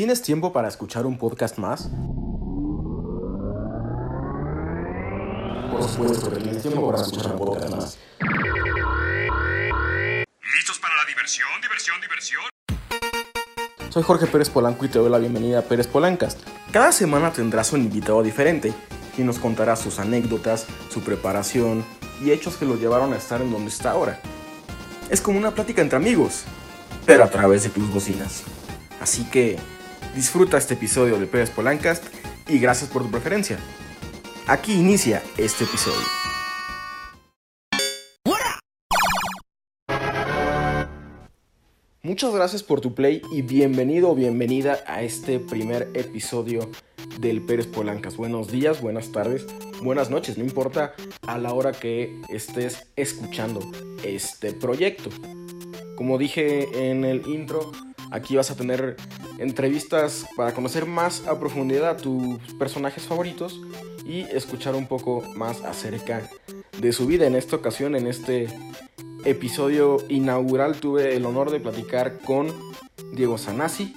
¿Tienes tiempo para escuchar un podcast más? Por supuesto que tienes tiempo para escuchar un podcast más. ¿Listos para la diversión, diversión, diversión? Soy Jorge Pérez Polanco y te doy la bienvenida a Pérez Polancast. Cada semana tendrás un invitado diferente y nos contará sus anécdotas, su preparación y hechos que lo llevaron a estar en donde está ahora. Es como una plática entre amigos, pero a través de tus bocinas. Así que disfruta este episodio de Pérez Polancast y gracias por tu preferencia. Aquí inicia este episodio. Muchas gracias por tu play y bienvenido o bienvenida a este primer episodio del Pérez Polancas. Buenos días, buenas tardes, buenas noches, no importa a la hora que estés escuchando este proyecto. Como dije en el intro, aquí vas a tener entrevistas para conocer más a profundidad a tus personajes favoritos y escuchar un poco más acerca de su vida. En esta ocasión, en este episodio inaugural, tuve el honor de platicar con Diego Sanasi,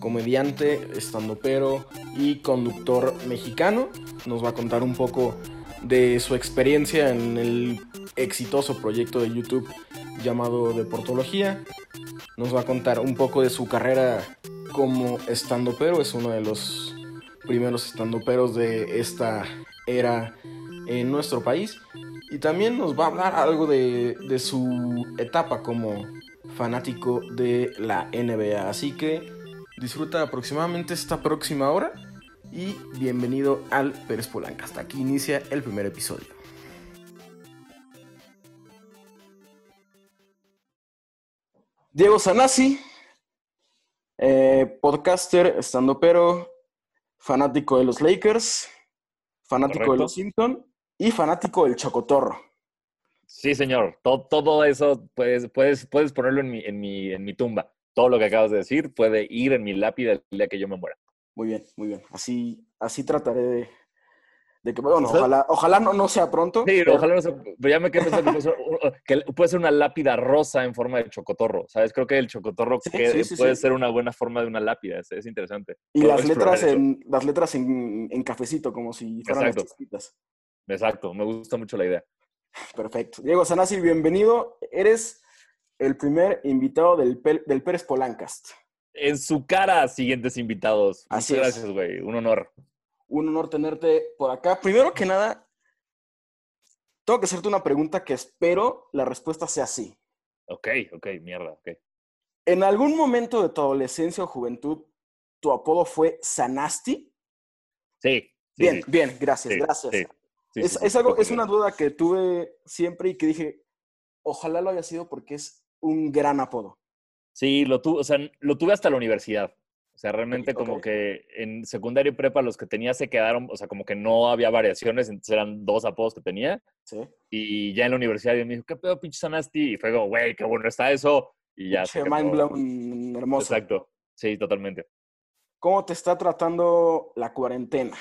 comediante, estandopero y conductor mexicano. Nos va a contar un poco de su experiencia en el exitoso proyecto de YouTube llamado Deportología. Nos va a contar un poco de su carrera como estandopero. Es uno de los primeros estandoperos de esta era en nuestro país. Y también nos va a hablar algo de, de su etapa como fanático de la NBA. Así que disfruta aproximadamente esta próxima hora y bienvenido al Pérez Polanca. Hasta aquí inicia el primer episodio. Diego Sanasi, eh, podcaster, estando pero, fanático de los Lakers, fanático Correcto. de los Simpson y fanático del Chocotorro. Sí, señor. Todo, todo eso puedes, puedes, puedes ponerlo en mi, en, mi, en mi tumba. Todo lo que acabas de decir puede ir en mi lápida el día que yo me muera. Muy bien, muy bien. Así, así trataré de, de que, bueno, ojalá, ojalá no, no sea pronto. Sí, pero- ojalá no sea, pero ya me quedé pensando que puede, ser, que puede ser una lápida rosa en forma de chocotorro. ¿Sabes? Creo que el chocotorro Sí, que- sí, sí, puede ser una buena forma de una lápida. Es, es interesante. Y Puedo las letras, en, las letras en, en cafecito, como si fueran las Exacto. chispitas. Exacto. Me gusta mucho la idea. Perfecto. Diego Sanasi, bienvenido. Eres el primer invitado del, del Pérez Polancast. En su cara, siguientes invitados. Así Muchas es. gracias, güey. Un honor. Un honor tenerte por acá. Primero que nada, tengo que hacerte una pregunta que espero la respuesta sea sí. Ok, ok, mierda. Ok. ¿En algún momento de tu adolescencia o juventud tu apodo fue Sanasti? Sí. sí, bien, sí. bien, gracias, Sí, gracias. es, es algo, es una duda que tuve siempre y que dije, ojalá lo haya sido porque es un gran apodo. Sí, lo tuve, o sea, lo tuve hasta la universidad. O sea, realmente como que en secundaria y prepa los que tenía se quedaron, o sea, como que no había variaciones, entonces eran dos apodos que tenía. ¿sí? Y ya en la universidad yo me dijo, ¿qué pedo, pinche Sanasti? Y fue como, güey, qué bueno está eso. Y ya. Pinche mind blown hermoso. Exacto. Sí, totalmente. ¿Cómo te está tratando la cuarentena?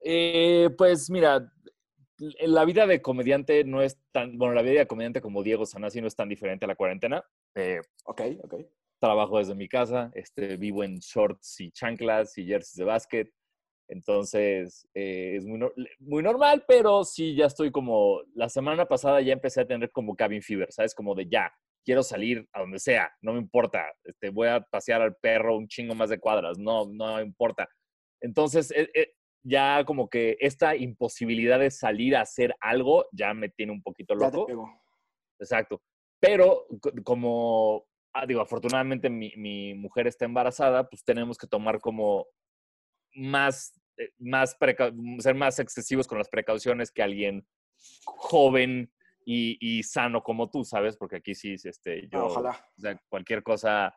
Eh, pues mira, la vida de comediante no es tan, bueno, la vida de comediante como Diego Sanasi no es tan diferente a la cuarentena. Eh, Ok, ok. Trabajo desde mi casa, este, vivo en shorts y chanclas y jerseys de básquet. Entonces, eh, es muy, nor- muy normal, pero sí, ya estoy como, la semana pasada ya empecé a tener como cabin fever, ¿sabes? Como de ya, quiero salir a donde sea, no me importa, este, voy a pasear al perro un chingo más de cuadras, no, no importa. Entonces, eh, eh, ya como que esta imposibilidad de salir a hacer algo ya me tiene un poquito Ya te loco. pegó. Exacto. Pero co- como, ah, digo, afortunadamente mi, mi mujer está embarazada, pues tenemos que tomar como más, eh, más preca- ser más excesivos con las precauciones que alguien joven y, y sano como tú, ¿sabes? Porque aquí sí, este, Ah, yo, ojalá. o sea, cualquier cosa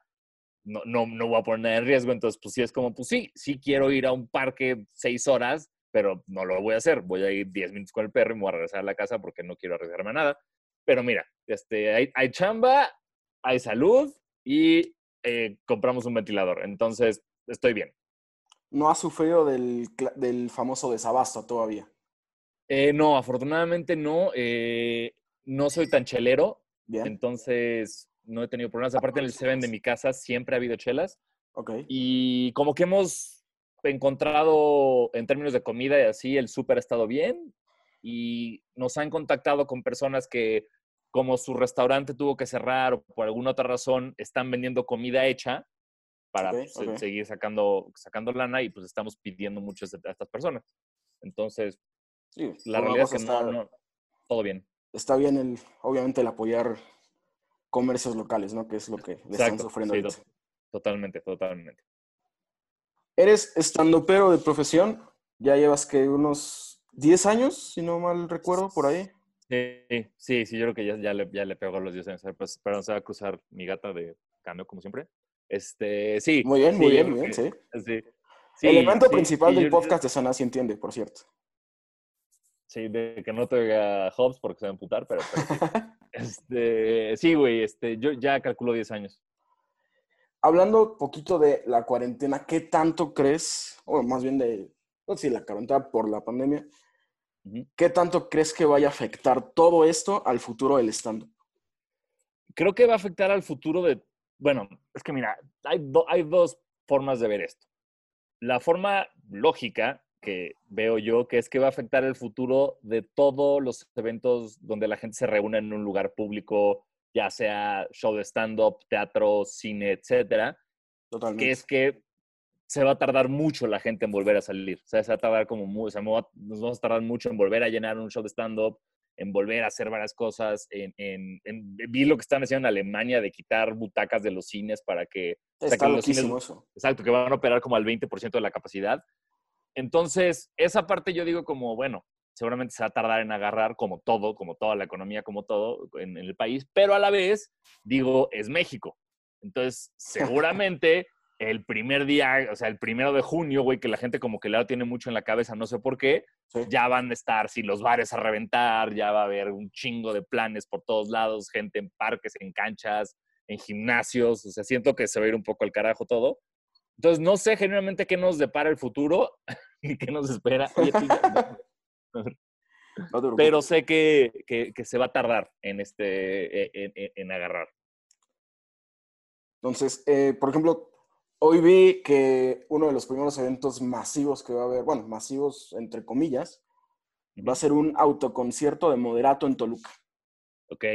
no, no, no voy a poner en riesgo, entonces pues sí es como, pues sí, sí quiero ir a un parque seis horas, pero no lo voy a hacer, voy a ir diez minutos con el perro y me voy a regresar a la casa porque no quiero arriesgarme a nada. Pero mira, este, hay, hay chamba, hay salud y eh, compramos un ventilador. Entonces, estoy bien. No has sufrido del, del famoso desabasto todavía. Eh, no, afortunadamente no. eh, no soy tan chelero, Bien. entonces no he tenido problemas. Aparte, en el Seven de mi casa siempre ha habido chelas. Ok. Y como que hemos encontrado en términos de comida y así, el súper ha estado bien. Y nos han contactado con personas que, como su restaurante tuvo que cerrar o por alguna otra razón, están vendiendo comida hecha para pues, seguir sacando, sacando lana y pues estamos pidiendo mucho a estas personas. Entonces, Sí, la realidad es que está, no, todo bien. está bien, el, obviamente, el apoyar comercios locales, ¿no? Que es lo que le están Exacto, sufriendo sí, ahorita. totalmente, totalmente. Eres estandopero de profesión, ya llevas que unos 10 años, si no mal recuerdo, por ahí. Sí, sí, sí, yo creo que ya, ya, le, ya le pegó a los 10 años. Pues, perdón, se va a cruzar mi gata de cambio, como siempre. Este, sí. Muy bien, sí, muy bien, muy bien, sí. Sí. Sí, Elemento principal del yo- podcast de Sana sí entiende, por cierto. Sí, de que no te oiga Hobbs porque se va a emputar, pero, pero. Este, sí, güey, este, yo ya calculo 10 años. Hablando poquito de la cuarentena, ¿qué tanto crees, o más bien de, no sé si la cuarentena por la pandemia. Qué tanto crees que vaya a afectar todo esto al futuro del stand Creo que va a afectar al futuro de, bueno, es que mira, hay, do- hay dos formas de ver esto. La forma lógica que veo yo, que es que va a afectar el futuro de todos los eventos donde la gente se reúne en un lugar público, ya sea show de stand-up, teatro, cine, etcétera, Totalmente. que es que se va a tardar mucho la gente en volver a salir. O sea, se va a tardar como muy, o sea, nos vamos a tardar mucho en volver a llenar un show de stand-up, en volver a hacer varias cosas. En, en- en- vi lo que están haciendo en Alemania de quitar butacas de los cines para que, o sea, Está que los cines- eso. exacto, que van a operar como al 20% de la capacidad. Entonces, esa parte yo digo como, bueno, seguramente se va a tardar en agarrar como todo, como toda la economía, como todo en, en el país, pero a la vez, digo, es México. Entonces, seguramente el primer día, o sea, el primero de junio, güey, que la gente como que la tiene mucho en la cabeza, no sé por qué, Sí. ya van a estar, si los bares a reventar, ya va a haber un chingo de planes por todos lados, gente en parques, en canchas, en gimnasios, o sea, siento que se va a ir un poco al carajo todo. Entonces, no sé generalmente qué nos depara el futuro y qué nos espera. Oye, tú No pero sé que, que- que se va a tardar en, este, e, en, en- en agarrar. Entonces, eh, por ejemplo, hoy vi que uno de los primeros eventos masivos que va a haber, bueno, masivos entre comillas, va a ser un autoconcierto de moderato en Toluca. Ok.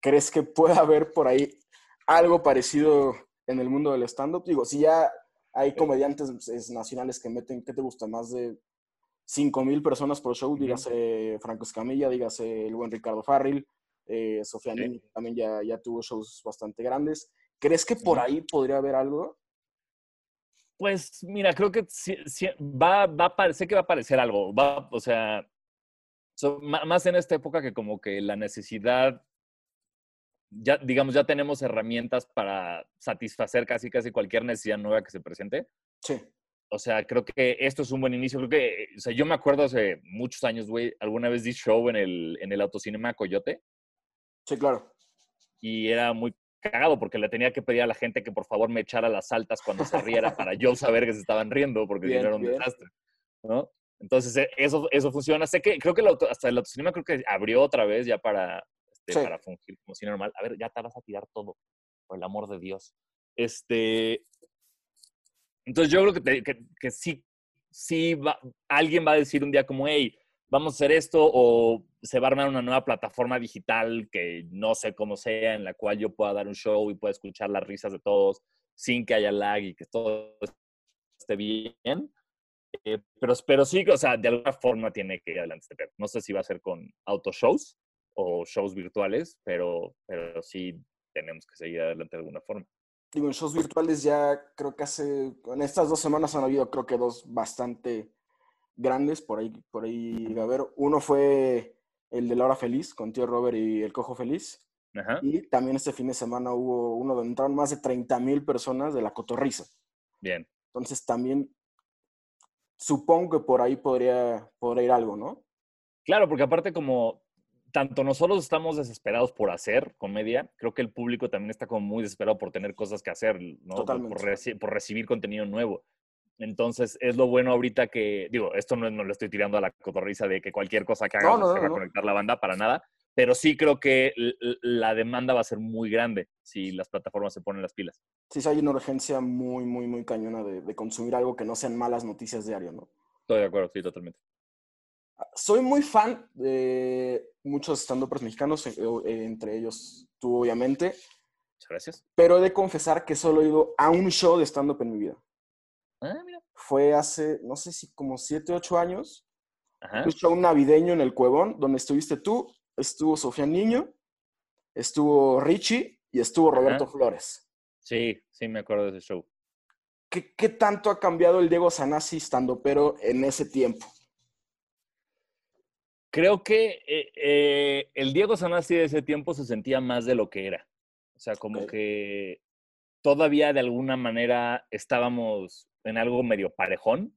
¿Crees que pueda haber por ahí algo parecido en el mundo del stand-up? Digo, si ya hay comediantes es, nacionales que meten, ¿qué te gusta? Más de 5 mil personas por show, dígase Franco Escamilla, dígase el buen Ricardo Farril, eh, Sofía Sí. Niño también ya, ya tuvo shows bastante grandes. ¿Crees que por ahí podría haber algo? Pues mira, creo que va, va a parecer que va a aparecer algo. Va, o sea, so- más en esta época que como que la necesidad, ya digamos, ya tenemos herramientas para satisfacer casi casi cualquier necesidad nueva que se presente. Sí, O sea, creo que esto es un buen inicio. Creo que, o sea, yo me acuerdo hace muchos años, güey, alguna vez di show en el, en el autocinema Coyote sí, claro. y era muy cagado porque le tenía que pedir a la gente que por favor me echara las altas cuando se riera para yo saber que se estaban riendo porque si Bien, no era un bien. desastre, ¿no? Entonces, e- eso, eso funciona. Sé que, creo que el auto- hasta el autocinema creo que abrió otra vez ya para, este, Sí. para fungir como cine normal. A ver, ya te vas a tirar todo, por el amor de Dios. Este, entonces yo creo que, te- que, que sí, sí va, alguien va a decir un día como, hey, vamos a hacer esto o se va a armar una nueva plataforma digital que no sé cómo sea, en la cual yo pueda dar un show y pueda escuchar las risas de todos sin que haya lag y que todo esté bien. Eh, pero, pero sí, o sea, de alguna forma tiene que ir adelante este. No sé si va a ser con autoshows o shows virtuales, pero, pero sí tenemos que seguir adelante de alguna forma. Digo, en shows virtuales ya creo que hace, en estas dos semanas han habido creo que dos bastante grandes, por ahí, por ahí, a ver, uno fue el de La Hora Feliz con Tío Robert y El Cojo Feliz, Ajá. y también este fin de semana hubo uno donde entraron más de 30 mil personas de La Cotorriza. Bien. Entonces también supongo que por ahí podría, podría ir algo, ¿no? Claro, porque aparte como tanto nosotros estamos desesperados por hacer comedia, creo que el público también está como muy desesperado por tener cosas que hacer, ¿no? Por- Totalmente. Por, reci- por recibir contenido nuevo. Entonces, es lo bueno ahorita que, digo, esto no, no le estoy tirando a la cotorriza de que cualquier cosa que hagamos no, se va a conectar la banda para nada, pero sí creo que la demanda va a ser muy grande si las plataformas se ponen las pilas. Sí, sí hay una urgencia muy, muy, muy cañona de, consumir algo que no sean malas noticias diario, ¿no? Estoy de acuerdo, sí, totalmente. Soy muy fan de muchos stand mexicanos, eh, eh, entre ellos tú, obviamente. Muchas gracias. Pero he de confesar que solo he ido a un show de stand-up en mi vida. Ah, mira. Fue hace, no sé si como 7, 8 años. Un show navideño en el Cuevón, donde estuviste tú, estuvo Sofía Niño, estuvo Richie y estuvo Roberto Flores. Sí, sí, me acuerdo de ese show. ¿Qué, qué tanto ha cambiado el Diego Sanasi estando pero en ese tiempo? Creo que eh, eh, el Diego Sanasi de ese tiempo se sentía más de lo que era. O sea, como que todavía de alguna manera estábamos en algo medio parejón,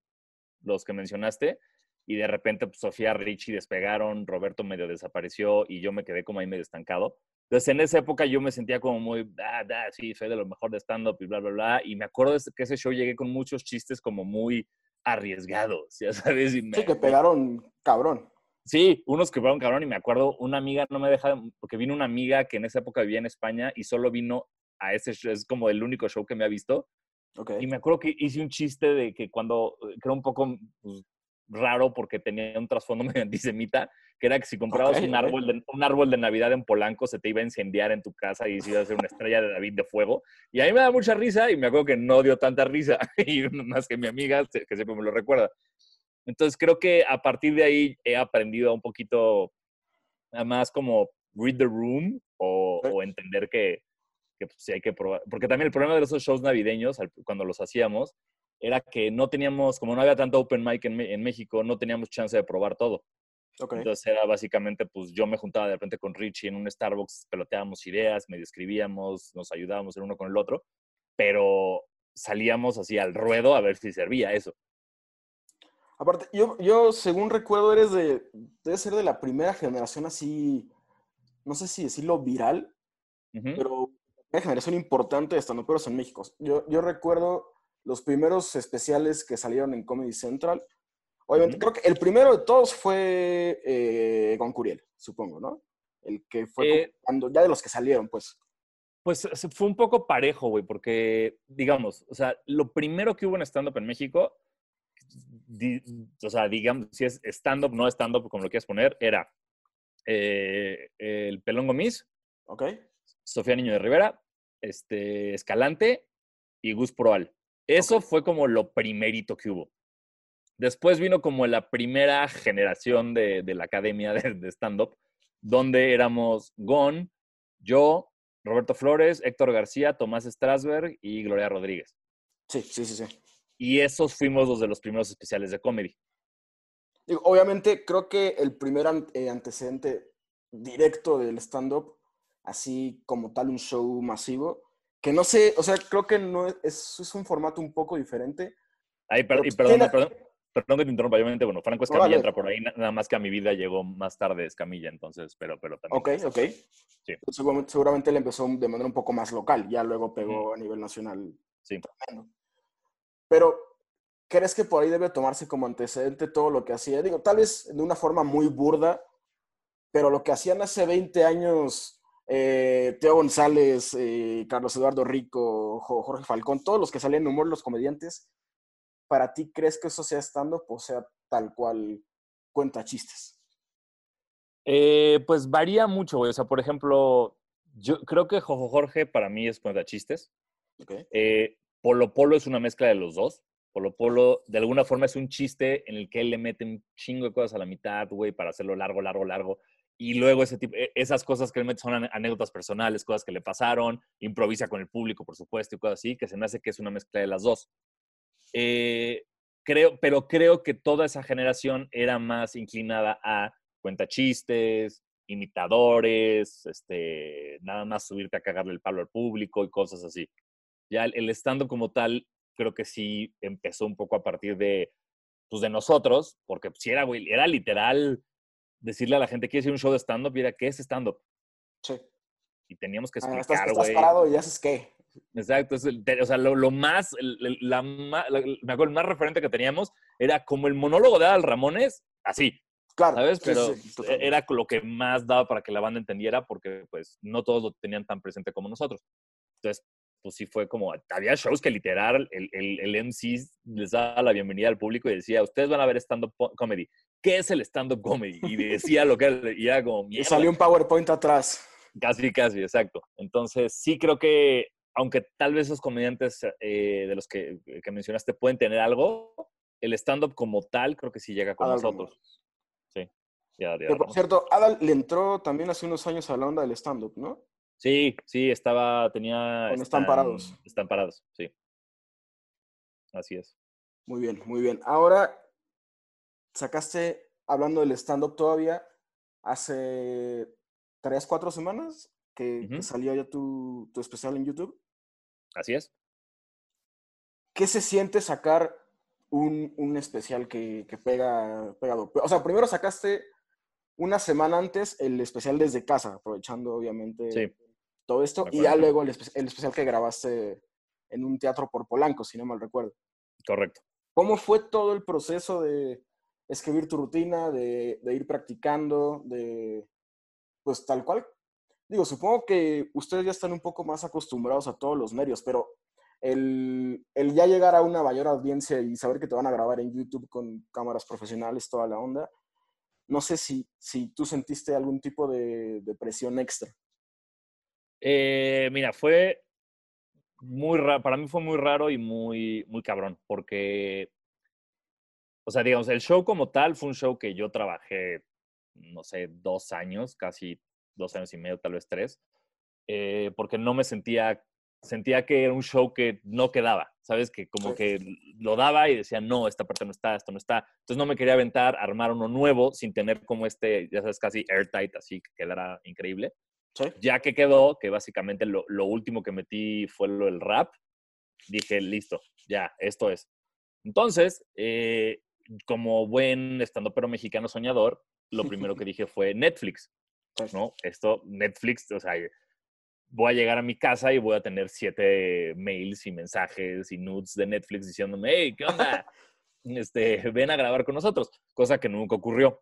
los que mencionaste, y de repente pues, Sofía Richie despegaron, Roberto medio desapareció y yo me quedé como ahí medio estancado. Entonces en esa época yo me sentía como muy, ah, ah sí, soy de lo mejor de stand-up y bla, bla, bla. Y me acuerdo que ese show llegué con muchos chistes como muy arriesgados, ya sabes. Y sí, que pegaron cabrón. Sí, unos que pegaron cabrón y me acuerdo, una amiga no me deja, porque vino una amiga que en esa época vivía en España y solo vino a ese show, es como el único show que me ha visto. Okay. Y me acuerdo que hice un chiste de que cuando, creo un poco pues, raro porque tenía un trasfondo medio antisemita, que era que si comprabas un, árbol de, un árbol de Navidad en Polanco se te iba a incendiar en tu casa y se iba a hacer una estrella de David de fuego. Y a mí me da mucha risa y me acuerdo que no dio tanta risa, y más que mi amiga, que siempre me lo recuerda. Entonces creo que a partir de ahí he aprendido un poquito más como read the room o, o entender que, que pues, sí hay que probar. Porque también el problema de esos shows navideños, cuando los hacíamos, era que no teníamos, como no había tanto open mic en, México, no teníamos chance de probar todo. Entonces era básicamente, pues yo me juntaba de repente con Richie en un Starbucks, peloteábamos ideas, medio escribíamos, nos ayudábamos el uno con el otro, pero salíamos así al ruedo a ver si servía eso. Aparte, yo, yo según recuerdo, eres de, debe ser de la primera generación así, no sé si decirlo viral, pero una generación importante de estandoperos en México. Yo, yo recuerdo los primeros especiales que salieron en Comedy Central. Obviamente, creo que el primero de todos fue eh, con Curiel, supongo, ¿no? El que fue eh, cuando, ya de los que salieron, pues. Pues fue un poco parejo, güey, porque, digamos, o sea, lo primero que hubo en stand-up en México, o sea, digamos, si es stand-up, no stand-up, como lo quieras poner, era eh, el Pelón Gomis, ok. Sofía Niño de Rivera, este, Escalante y Gus Proal. Eso fue como lo primerito que hubo. Después vino como la primera generación de, la academia de, stand-up, donde éramos Gon, yo, Roberto Flores, Héctor García, Tomás Strasberg y Gloria Rodríguez. Sí, sí, sí, sí. Y esos fuimos los de los primeros especiales de comedy. obviamente, creo que el primer eh, antecedente directo del stand-up, así como tal un show masivo, que no sé, o sea, creo que no es, es un formato un poco diferente. Ay, perdón, pues perdón, perdón, perdón, que te interrumpa, obviamente, bueno, Franco Escamilla entra por ahí, nada más que a mi vida llegó más tarde Escamilla, entonces, pero, pero también. Ok, ok. Sí. Seguramente, seguramente le empezó de manera un poco más local, ya luego pegó a nivel nacional. Sí. Pero, ¿crees que por ahí debe tomarse como antecedente todo lo que hacía? Digo, tal vez de una forma muy burda, pero lo que hacían hace 20 años eh, Teo González, eh, Carlos Eduardo Rico, Jorge Falcón, todos los que salen en humor, los comediantes, ¿para ti crees que eso sea estando o sea tal cual cuenta chistes? Eh, pues varía mucho, güey. O sea, por ejemplo, yo creo que Jojo Jorge para mí es cuenta chistes. Polo Polo es una mezcla de los dos. Polo Polo, de alguna forma, es un chiste en el que él le mete un chingo de cosas a la mitad, güey, para hacerlo largo, largo, largo y luego ese tipo, e, esas cosas que él mete son anécdotas personales, cosas que le pasaron, improvisa con el público, por supuesto, y cosas así, que se me hace que es una mezcla de las dos. Eh, creo, pero creo que toda esa generación era más inclinada a cuenta chistes, imitadores, este, nada más subirte a cagarle el palo al público y cosas así. Ya el, estando como tal, creo que sí empezó un poco a partir de, pues, de nosotros, porque si era, era literal decirle a la gente, que hacer un show de stand-up? Y era, ¿qué es stand-up? Sí. Y teníamos que ah, explicar, güey. estás, parado y haces qué. Exacto. o sea, lo, más, la, me acuerdo, el más referente que teníamos era como el monólogo de Al Ramones, así. Claro. ¿sabes? sí, Pero sí, totalmente. era lo que más daba para que la banda entendiera porque pues no todos lo tenían tan presente como nosotros. Entonces, pues sí fue como, había shows que literal el, el, el MC les daba la bienvenida al público y decía, ustedes van a ver stand-up comedy. ¿Qué es el stand-up comedy? Y decía lo que era, y era como, Y salió un PowerPoint atrás. Casi, casi, exacto. Entonces, sí creo que, aunque tal vez esos comediantes eh, de los que, que mencionaste pueden tener algo, el stand-up como tal creo que sí llega con Adal nosotros. Sí. Ya, ya Que por cierto, Adal le entró también hace unos años a la onda del stand-up, ¿no? Sí, sí, estaba, tenía... Con Están Parados. Están parados, sí. Así es. Muy bien, muy bien. Ahora, sacaste, hablando del stand-up todavía, hace tres, cuatro semanas que, salió ya tu, tu especial en YouTube. Así es. ¿Qué se siente sacar un, un especial que, que pega pegado? O sea, primero sacaste una semana antes el especial desde casa, aprovechando obviamente Sí. todo esto, y ya luego el, espe- el especial que grabaste en un teatro por Polanco, si no mal recuerdo. Correcto. ¿Cómo fue todo el proceso de escribir tu rutina, de, ir practicando, de, pues tal cual? Digo, supongo que ustedes ya están un poco más acostumbrados a todos los medios, pero el, el ya llegar a una mayor audiencia y saber que te van a grabar en YouTube con cámaras profesionales, toda la onda, no sé si, si tú sentiste algún tipo de, de presión extra. Eh, mira, fue muy raro, para mí fue muy raro y muy, muy cabrón, porque, o sea, digamos, el show como tal fue un show que yo trabajé, no sé, dos años, casi dos años y medio, tal vez tres, eh, porque no me sentía, sentía que era un show que no quedaba, ¿sabes? Que como que lo daba y decía, no, esta parte no está, esto no está. Entonces no me quería aventar, armar uno nuevo sin tener como este, ya sabes, casi airtight, así que quedara increíble ¿Sí? ya que quedó, que básicamente lo, lo último que metí fue lo del rap, dije, listo, ya, esto es. Entonces, eh, como buen estandopero mexicano soñador, lo primero que dije fue Netflix, Sí. ¿no? Esto, Netflix, o sea, voy a llegar a mi casa y voy a tener siete mails y mensajes y nudes de Netflix diciéndome, hey, ¿qué onda? Este, ven a grabar con nosotros, cosa que nunca ocurrió.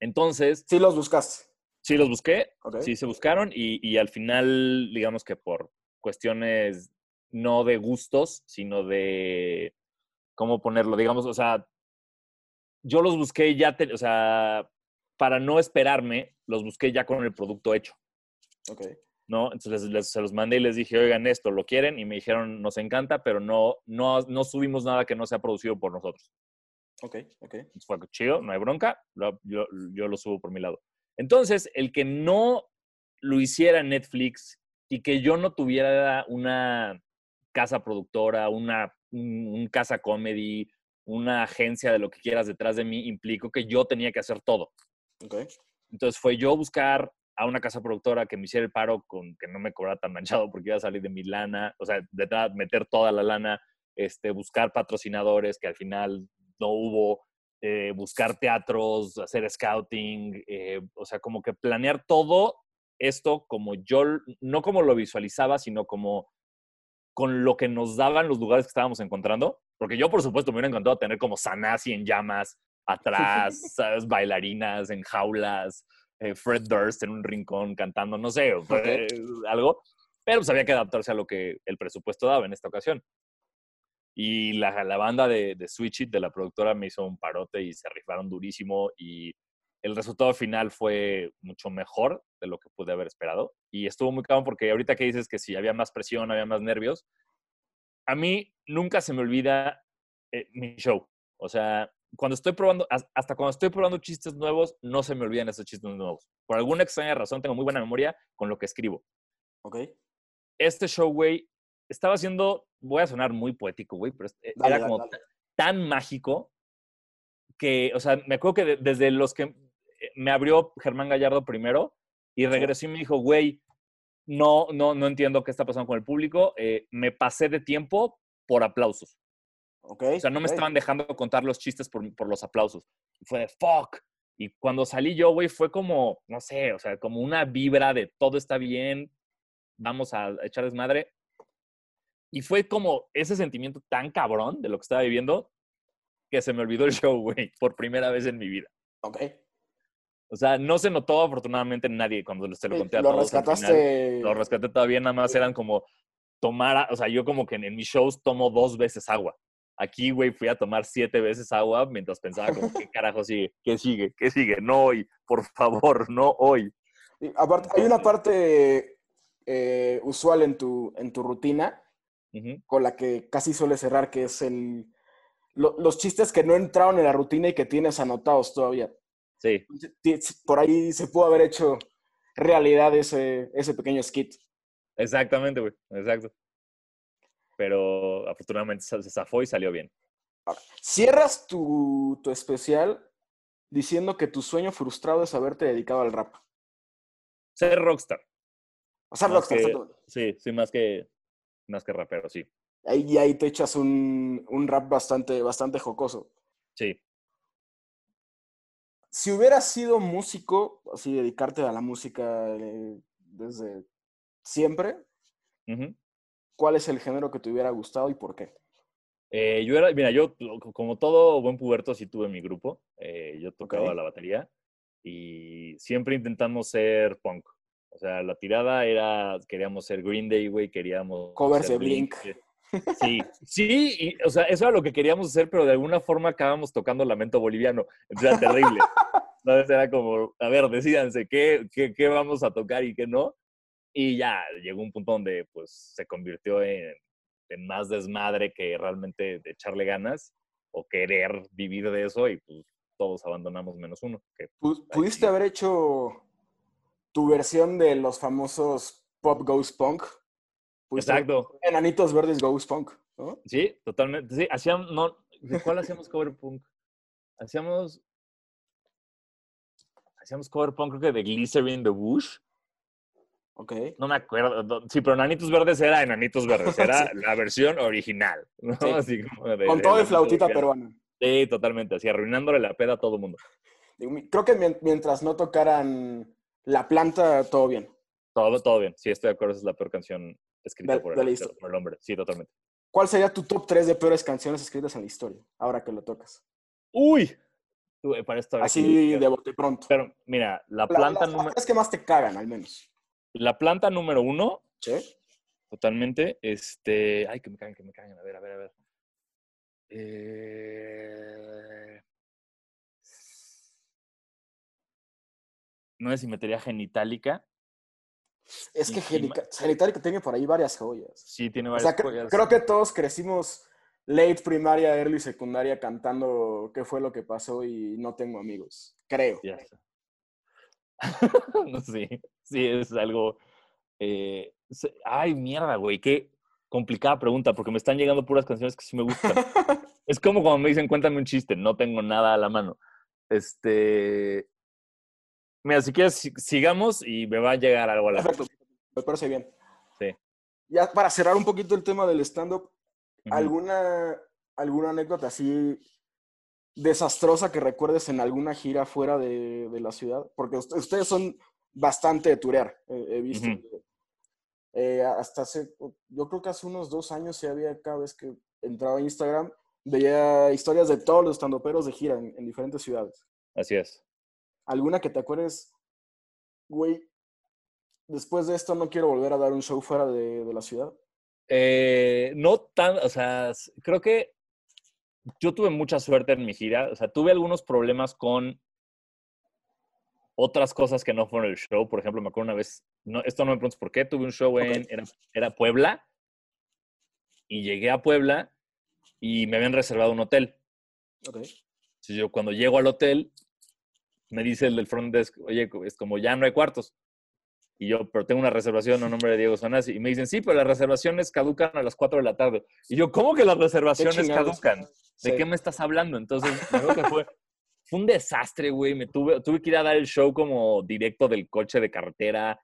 Entonces, Sí los buscaste. sí los busqué, ¿ok? Sí, se buscaron y, y al final, digamos que por cuestiones no de gustos, sino de, ¿cómo ponerlo? Digamos, o sea, yo los busqué ya, te- o sea, para no esperarme, los busqué ya con el producto hecho, ok. ¿no? Entonces les- se los mandé y les dije, oigan, esto, ¿lo quieren? Y me dijeron, nos encanta, pero no, no, no subimos nada que no sea producido por nosotros. Ok, ok. Fue chido, no hay bronca, lo- yo, yo lo subo por mi lado. Entonces, el que no lo hiciera Netflix y que yo no tuviera una casa productora, una un, un casa comedy, una agencia de lo que quieras detrás de mí, implicó que yo tenía que hacer todo. ok. Entonces fue yo buscar a una casa productora que me hiciera el paro con que no me cobrara tan manchado porque iba a salir de mi lana, o sea, detrás, meter toda la lana, este, buscar patrocinadores que al final no hubo, eh, buscar teatros, hacer scouting, eh, o sea, como que planear todo esto como yo, no como lo visualizaba, sino como con lo que nos daban los lugares que estábamos encontrando, porque yo por supuesto me hubiera encantado tener como Sanasi en llamas atrás, ¿sabes? bailarinas en jaulas, eh, Fred Durst en un rincón cantando, no sé, algo, pero pues había que adaptarse a lo que el presupuesto daba en esta ocasión. Y la, la banda de, de Switch It, de la productora, me hizo un parote y se rifaron durísimo y el resultado final fue mucho mejor de lo que pude haber esperado. Y estuvo muy cabrón porque ahorita que dices que si había más presión, había más nervios, a mí nunca se me olvida eh, mi show. O sea, cuando estoy probando, has- hasta cuando estoy probando chistes nuevos, no se me olvidan esos chistes nuevos. Por alguna extraña razón, tengo muy buena memoria con lo que escribo. Ok. Este show, güey, estaba haciendo, voy a sonar muy poético, güey, pero este- Dale, era dale, como dale. tan mágico que, o sea, me acuerdo que de- desde los que eh, me abrió Germán Gallardo primero y regresó y me dijo, güey, no, no, no entiendo qué está pasando con el público, eh, me pasé de tiempo por aplausos. Ok. O sea, no me estaban dejando contar los chistes por, por los aplausos. Y fue de fuck. Y cuando salí yo, güey, fue como, no sé, o sea, como una vibra de todo está bien, vamos a echar desmadre. Y fue como ese sentimiento tan cabrón de lo que estaba viviendo que se me olvidó el show, güey, por primera vez en mi vida. Ok. O sea, no se notó afortunadamente nadie cuando se lo conté a lo todos. final. rescataste. Lo rescaté todavía, nada más eran como tomar, o sea, yo como que en, en mis shows tomo dos veces agua. Aquí, güey, fui a tomar siete veces agua mientras pensaba como, ¿qué carajo sigue? ¿Qué sigue? ¿Qué sigue? No hoy, por favor, no hoy. Y aparte, hay una parte eh, usual en tu, en tu rutina con la que casi suele cerrar, que es el, lo- los chistes que no entraron en la rutina y que tienes anotados todavía. Sí, Por ahí se pudo haber hecho realidad ese, ese pequeño skit. exactamente, güey, exacto. Pero afortunadamente se zafó y salió bien. Cierras tu, tu especial diciendo que tu sueño frustrado es haberte dedicado al rap. Ser rockstar. O sea, rockstar, que-. Sí, sí, más que, más que rapero, sí. ahí, y ahí te echas un, un rap bastante, bastante jocoso. Sí. Si hubieras sido músico, así dedicarte a la música eh, desde siempre. ¿cuál es el género que te hubiera gustado y por qué? Eh, yo era, mira, yo co- como todo buen puberto sí tuve mi grupo. Eh, yo tocaba la batería y siempre intentamos ser punk. O sea, la tirada era, queríamos ser Green Day, güey, queríamos... Covers de Blink. Sí, sí, y, o sea, eso era lo que queríamos hacer, pero de alguna forma acabamos tocando Lamento Boliviano. Entonces era terrible. Entonces era como, a ver, decídanse qué, qué, qué vamos a tocar y qué no. Y ya llegó un punto donde pues se convirtió en, en más desmadre que realmente de echarle ganas o querer vivir de eso y pues todos abandonamos menos uno. Que, Pu- ¿Pudiste haber hecho tu versión de los famosos Pop Goes Punk? Pudiste haber- exacto. Enanitos Verdes Goes Punk, ¿no? Sí, totalmente. Sí, hacíamos, no, ¿de cuál hacíamos cover punk? Hacíamos, hacíamos cover punk creo que de Glycerin the Bush. Ok. No me acuerdo. Sí, pero Enanitos Verdes era Enanitos Verdes. Era Sí. la versión original. ¿no? Sí. Así como de- Con de todo y flautita peruana. Sí, totalmente. Así arruinándole la peda a todo mundo. Creo que mien- mientras no tocaran la planta, todo bien. Todo, todo bien. Sí, estoy de acuerdo. Esa es la peor canción escrita De- por, de el, por hombre. Sí, totalmente. ¿Cuál sería tu top 3 de peores canciones escritas en la historia? Ahora que lo tocas. ¡Uy! Para esto. Así de bote pronto. Pero mira, la La- planta, número, canciones que más te cagan, al menos. la planta número uno, ¿Sí? totalmente. Este. Ay, que me cagan, que me cagan. A ver, a ver, a ver. Eh, No sé si metería genitálica. Es que Genitalica tiene por ahí varias joyas. Sí, tiene O varias sea, joyas. creo que todos crecimos late primaria, early secundaria cantando qué fue lo que pasó y no tengo amigos. Creo. Ya sí, sí, es algo. eh, ay, mierda, güey, qué complicada pregunta, porque me están llegando puras canciones que sí me gustan. es como cuando me dicen, cuéntame un chiste, no tengo nada a la mano. Este. Mira, si quieres, si- sigamos y me va a llegar algo a la Perfecto. Me parece bien. Sí. Ya para cerrar un poquito el tema del stand-up. ¿alguna, ¿alguna anécdota así desastrosa que recuerdes en alguna gira fuera de, de la ciudad? Porque ust- ustedes son bastante de turear, eh, he visto. Eh, hasta hace, yo creo que hace unos dos años sí había cada vez que entraba a Instagram, veía historias de todos los estandoperos de gira en, en diferentes ciudades. Así es. ¿Alguna que te acuerdes, güey, después de esto no quiero volver a dar un show fuera de, de la ciudad? Eh, no tan, o sea, creo que yo tuve mucha suerte en mi gira. O sea, tuve algunos problemas con otras cosas que no fueron el show. Por ejemplo, me acuerdo una vez, no, esto no me preguntes por qué, tuve un show en, era, era Puebla y llegué a Puebla y me habían reservado un hotel. Ok. Entonces yo cuando llego al hotel, me dice el del front desk, oye, es como ya no hay cuartos. Y yo, pero tengo una reservación a nombre de Diego Sanasi. Y me dicen, sí, pero las reservaciones caducan a las 4 de la tarde. Y yo, ¿cómo que las reservaciones caducan? ¿De Sí. qué me estás hablando? Entonces, acuerdo que fue, fue un desastre, güey. Me tuve, tuve que ir a dar el show como directo del coche de carretera.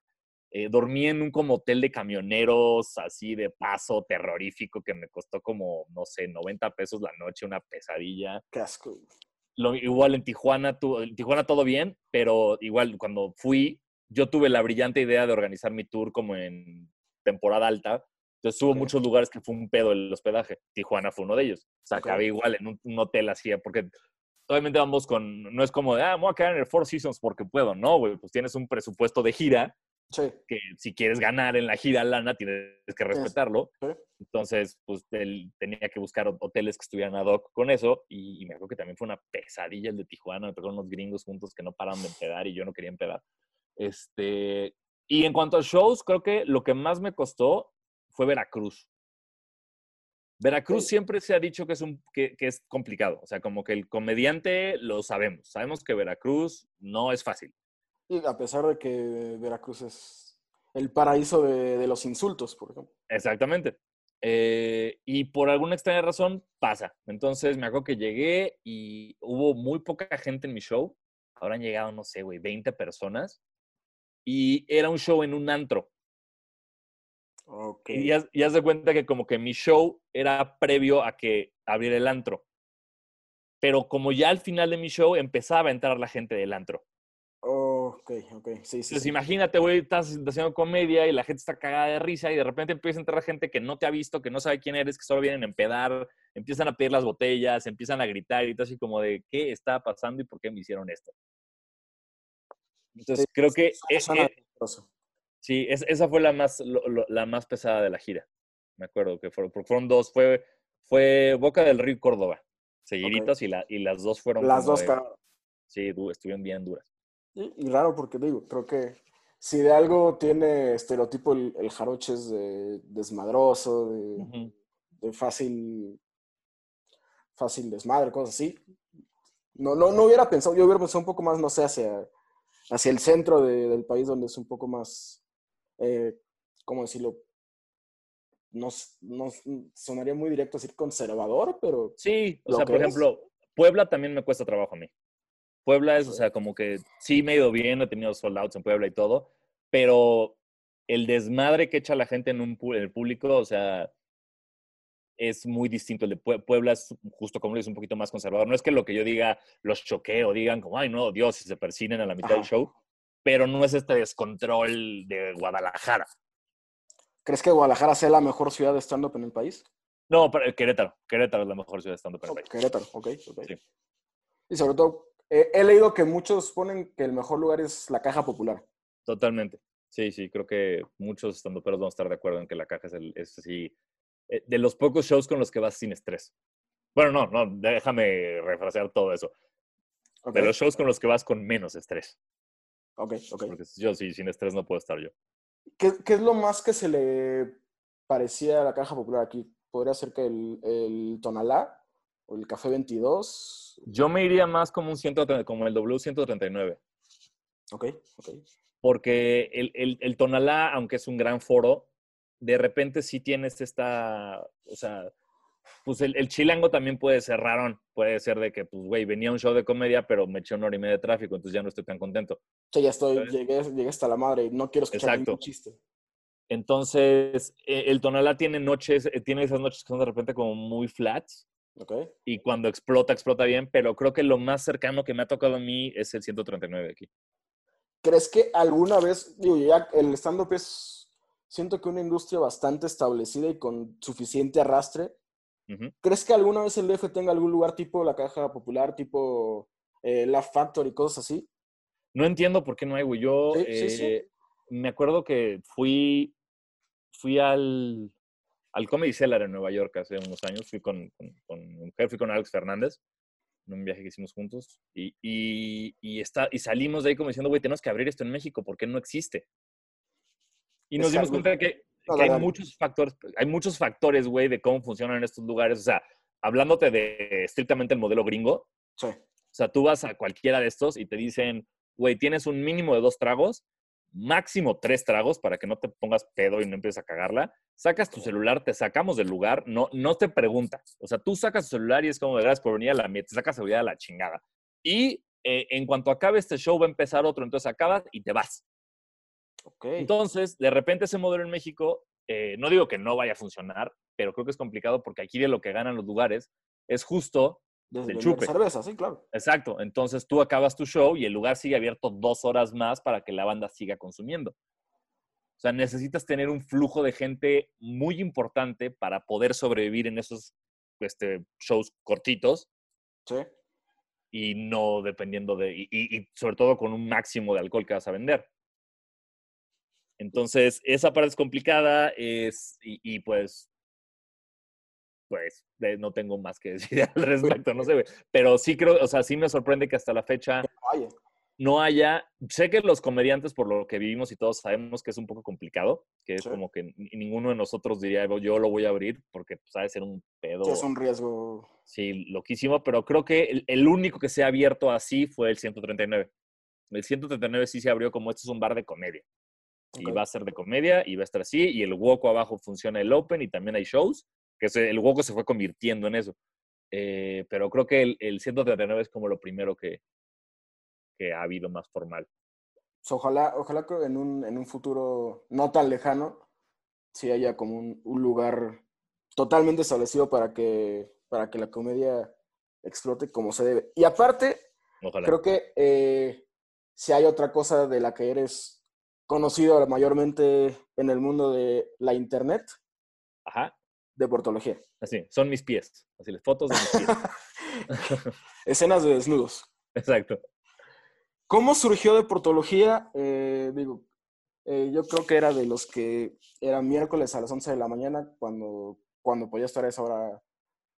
Eh, dormí en un como hotel de camioneros, así de paso terrorífico, que me costó como, no sé, 90 pesos la noche, una pesadilla Qué asco. Lo, igual en Tijuana, tu- en Tijuana todo bien, pero igual cuando fui, yo tuve la brillante idea de organizar mi tour como en temporada alta. Entonces hubo muchos lugares que fue un pedo el hospedaje. Tijuana fue uno de ellos. O sea, acabé igual en un, un hotel así, porque obviamente vamos con, no es como de, ah, me voy a quedar en el Four Seasons porque puedo, no, güey, pues tienes un presupuesto de gira Sí. que si quieres ganar en la gira lana tienes que respetarlo. Sí. Entonces, pues él tenía que buscar hoteles que estuvieran ad hoc con eso y, y me acuerdo que también fue una pesadilla el de Tijuana, me tocó unos gringos juntos que no paraban de empedar y yo no quería empedar. Este, y en cuanto a shows, creo que lo que más me costó fue Veracruz. Veracruz Ok. siempre se ha dicho que es, un, que, que es complicado. O sea, como que el comediante lo sabemos. Sabemos que Veracruz no es fácil. Y a pesar de que Veracruz es el paraíso de, de los insultos, por ejemplo. Exactamente. Eh, y por alguna extraña razón pasa. Entonces me acuerdo que llegué y hubo muy poca gente en mi show. Habrán llegado, no sé, güey, 20 personas. Y era un show en un antro. Ok. Y ya, ya se cuenta que como que mi show era previo a que abriera el antro. Pero como ya al final de mi show empezaba a entrar la gente del antro. Ok, ok. Sí, sí. Entonces sí. imagínate, güey, estás haciendo comedia y la gente está cagada de risa y de repente empieza a entrar gente que no te ha visto, que no sabe quién eres, que solo vienen a empedar, empiezan a pedir las botellas, empiezan a gritar y todo así como de, ¿qué está pasando y por qué me hicieron esto? Entonces Sí, creo que e- e- peligroso. sí, es- esa fue la más, lo- lo- la más pesada de la gira. Me acuerdo que fueron, fueron dos, fue, fue Boca del Río y Córdoba, seguiditas y, la, y las dos fueron Las dos, de- sí, estuvieron bien duras. Y, y raro porque digo, creo que si de algo tiene estereotipo el, el jaroche es de desmadroso, de, fácil, fácil desmadre, cosas así. No, no, no hubiera pensado, yo hubiera pensado un poco más, no sé, hacia, hacia el centro de- del país donde es un poco más, eh, ¿cómo decirlo? No, no sonaría muy directo decir conservador, pero Sí, o ¿Lo sea, por ejemplo, Puebla también me cuesta trabajo a mí. Puebla es, o sea, como que sí me he ido bien, he tenido sold outs en Puebla y todo, pero el desmadre que echa la gente en, un, en el público, o sea, es muy distinto. El de Pue- Puebla es justo como es un poquito más conservador. No es que lo que yo diga los choquee o digan como, ay, no, Dios, y se persinen a la mitad del show, pero no es este descontrol de Guadalajara. ¿crees que Guadalajara sea la mejor ciudad de stand-up en el país? No, pero Querétaro. Querétaro es la mejor ciudad estando para el país. Querétaro, ok, ok. Sí. Y sobre todo, eh, he leído que muchos ponen que el mejor lugar es la caja popular. Totalmente. Sí, sí, creo que muchos estandoperos van a estar de acuerdo en que la caja es, el, es así, eh, de los pocos shows con los que vas sin estrés. Bueno, no, no, déjame refrasear todo eso. Ok, De los shows con los que vas con menos estrés. ok, ok. Porque yo sí, sin estrés no puedo estar yo. ¿Qué, qué es lo más que se le parecía a la caja popular aquí? ¿Podría ser que el, el Tonalá o el Café 22? Yo me iría más como un 130, como el W139. Ok, ok. Porque el, el, el Tonalá, aunque es un gran foro, de repente sí tienes esta, o sea, pues el, el chilango también puede ser rarón. Puede ser de que, pues, güey, venía un show de comedia, pero me eché una hora y media de tráfico, entonces ya no estoy tan contento. Sí, ya estoy, llegué, llegué hasta la madre y no quiero escuchar Exacto. ningún chiste. Entonces, eh, el Tonalá tiene noches, eh, tiene esas noches que son de repente como muy flats Ok. y cuando explota, explota bien, pero creo que lo más cercano que me ha tocado a mí es el 139 aquí. ¿Crees que alguna vez, digo, ya el stand-up es, siento que una industria bastante establecida y con suficiente arrastre? Ujú. ¿Crees que alguna vez el DF tenga algún lugar tipo la caja popular, tipo eh, la Factory, cosas así? No entiendo por qué no hay, güey. Yo Sí, sí, sí. eh, me acuerdo que fui, fui al, al Comedy Cellar en Nueva York hace unos años. Fui con, con, con mi mujer, fui con Alex Fernández en un viaje que hicimos juntos. Y, y, y, está, y salimos de ahí como diciendo, güey, tenemos que abrir esto en México porque no existe. Y nos dimos cuenta de que, No, que hay muchos factores, hay muchos factores, güey, de cómo funcionan estos lugares. O sea, hablándote de estrictamente el modelo gringo, Sí. o sea, tú vas a cualquiera de estos y te dicen, güey, tienes un mínimo de dos tragos, máximo tres tragos para que no te pongas pedo y no empieces a cagarla. Sacas tu celular, te sacamos del lugar, no, no te preguntas. O sea, tú sacas tu celular y es como de gracias por venir a la mía, te sacas seguridad a la chingada. Y eh, en cuanto acabe este show, va a empezar otro, entonces acabas y te vas. Ok. Entonces, de repente ese modelo en México, eh, no digo que no vaya a funcionar, pero creo que es complicado porque aquí de lo que ganan los lugares es justo Desde del chupe. cerveza, sí, claro. Exacto. Entonces tú acabas tu show y el lugar sigue abierto dos horas más para que la banda siga consumiendo. O sea, necesitas tener un flujo de gente muy importante para poder sobrevivir en esos este, shows cortitos. Sí. y no dependiendo de, y, y, sobre todo con un máximo de alcohol que vas a vender. Entonces, esa parte es complicada, es, y, pues, pues, no tengo más que decir al respecto, no sé, pero sí creo, o sea, sí me sorprende que hasta la fecha no haya, sé que los comediantes, por lo que vivimos y todos sabemos que es un poco complicado, que es como que ninguno de nosotros diría, yo lo voy a abrir, porque pues, sabe ser un pedo. es un riesgo. Sí, loquísimo, pero creo que el, único que se ha abierto así fue el 139. El 139 sí se abrió como este es un bar de comedia. Y va a ser de comedia y va a estar así. Y el Woco abajo funciona el Open y también hay shows, que el Woco se fue convirtiendo en eso. Eh, pero creo que el, el 139 es como lo primero que, que ha habido más formal. ojalá, ojalá que en un, en un futuro no tan lejano sí haya como un, un, lugar totalmente establecido para que, para que la comedia explote como se debe. Y aparte, creo que eh, si hay otra cosa de la que eres conocido mayormente en el mundo de la internet, Ajá. De portología. Así, son mis pies. Así, las fotos de mis pies. Escenas de desnudos. Exacto. ¿Cómo surgió de portología? Eh, digo, eh, yo creo que era de los que era miércoles a las 11 de la mañana cuando, cuando podía estar a esa hora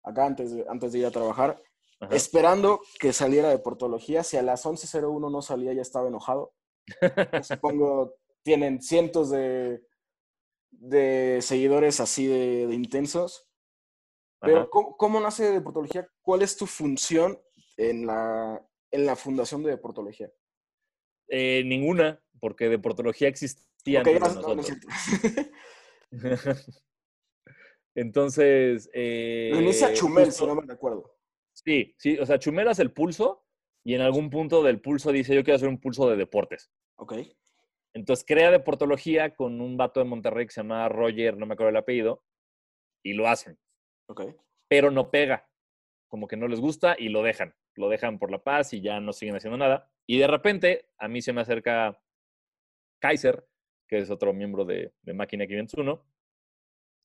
acá antes de, antes de ir a trabajar, esperando que saliera de portología. Si a las 11.01 no salía, ya estaba enojado. Supongo tienen cientos de, de seguidores así de, intensos. Pero, ¿cómo, nace de portología? ¿Cuál es tu función en la, en la fundación de deportología? Eh, ninguna, porque deportología existía antes de nosotros. Entonces. Eh, inicia Chumel, si no me recuerdo. Sí, sí, o sea, Chumel hace el pulso y en algún punto del pulso dice: Yo quiero hacer un pulso de deportes. Ok. Entonces crea deportología con un vato de Monterrey que se llama Roger, no me acuerdo el apellido, y lo hacen. Ok. Pero no pega. Como que no les gusta y lo dejan lo dejan por la paz y ya no siguen haciendo nada. Y de repente a mí se me acerca Kaiser, que es otro miembro de, de Máquina 501,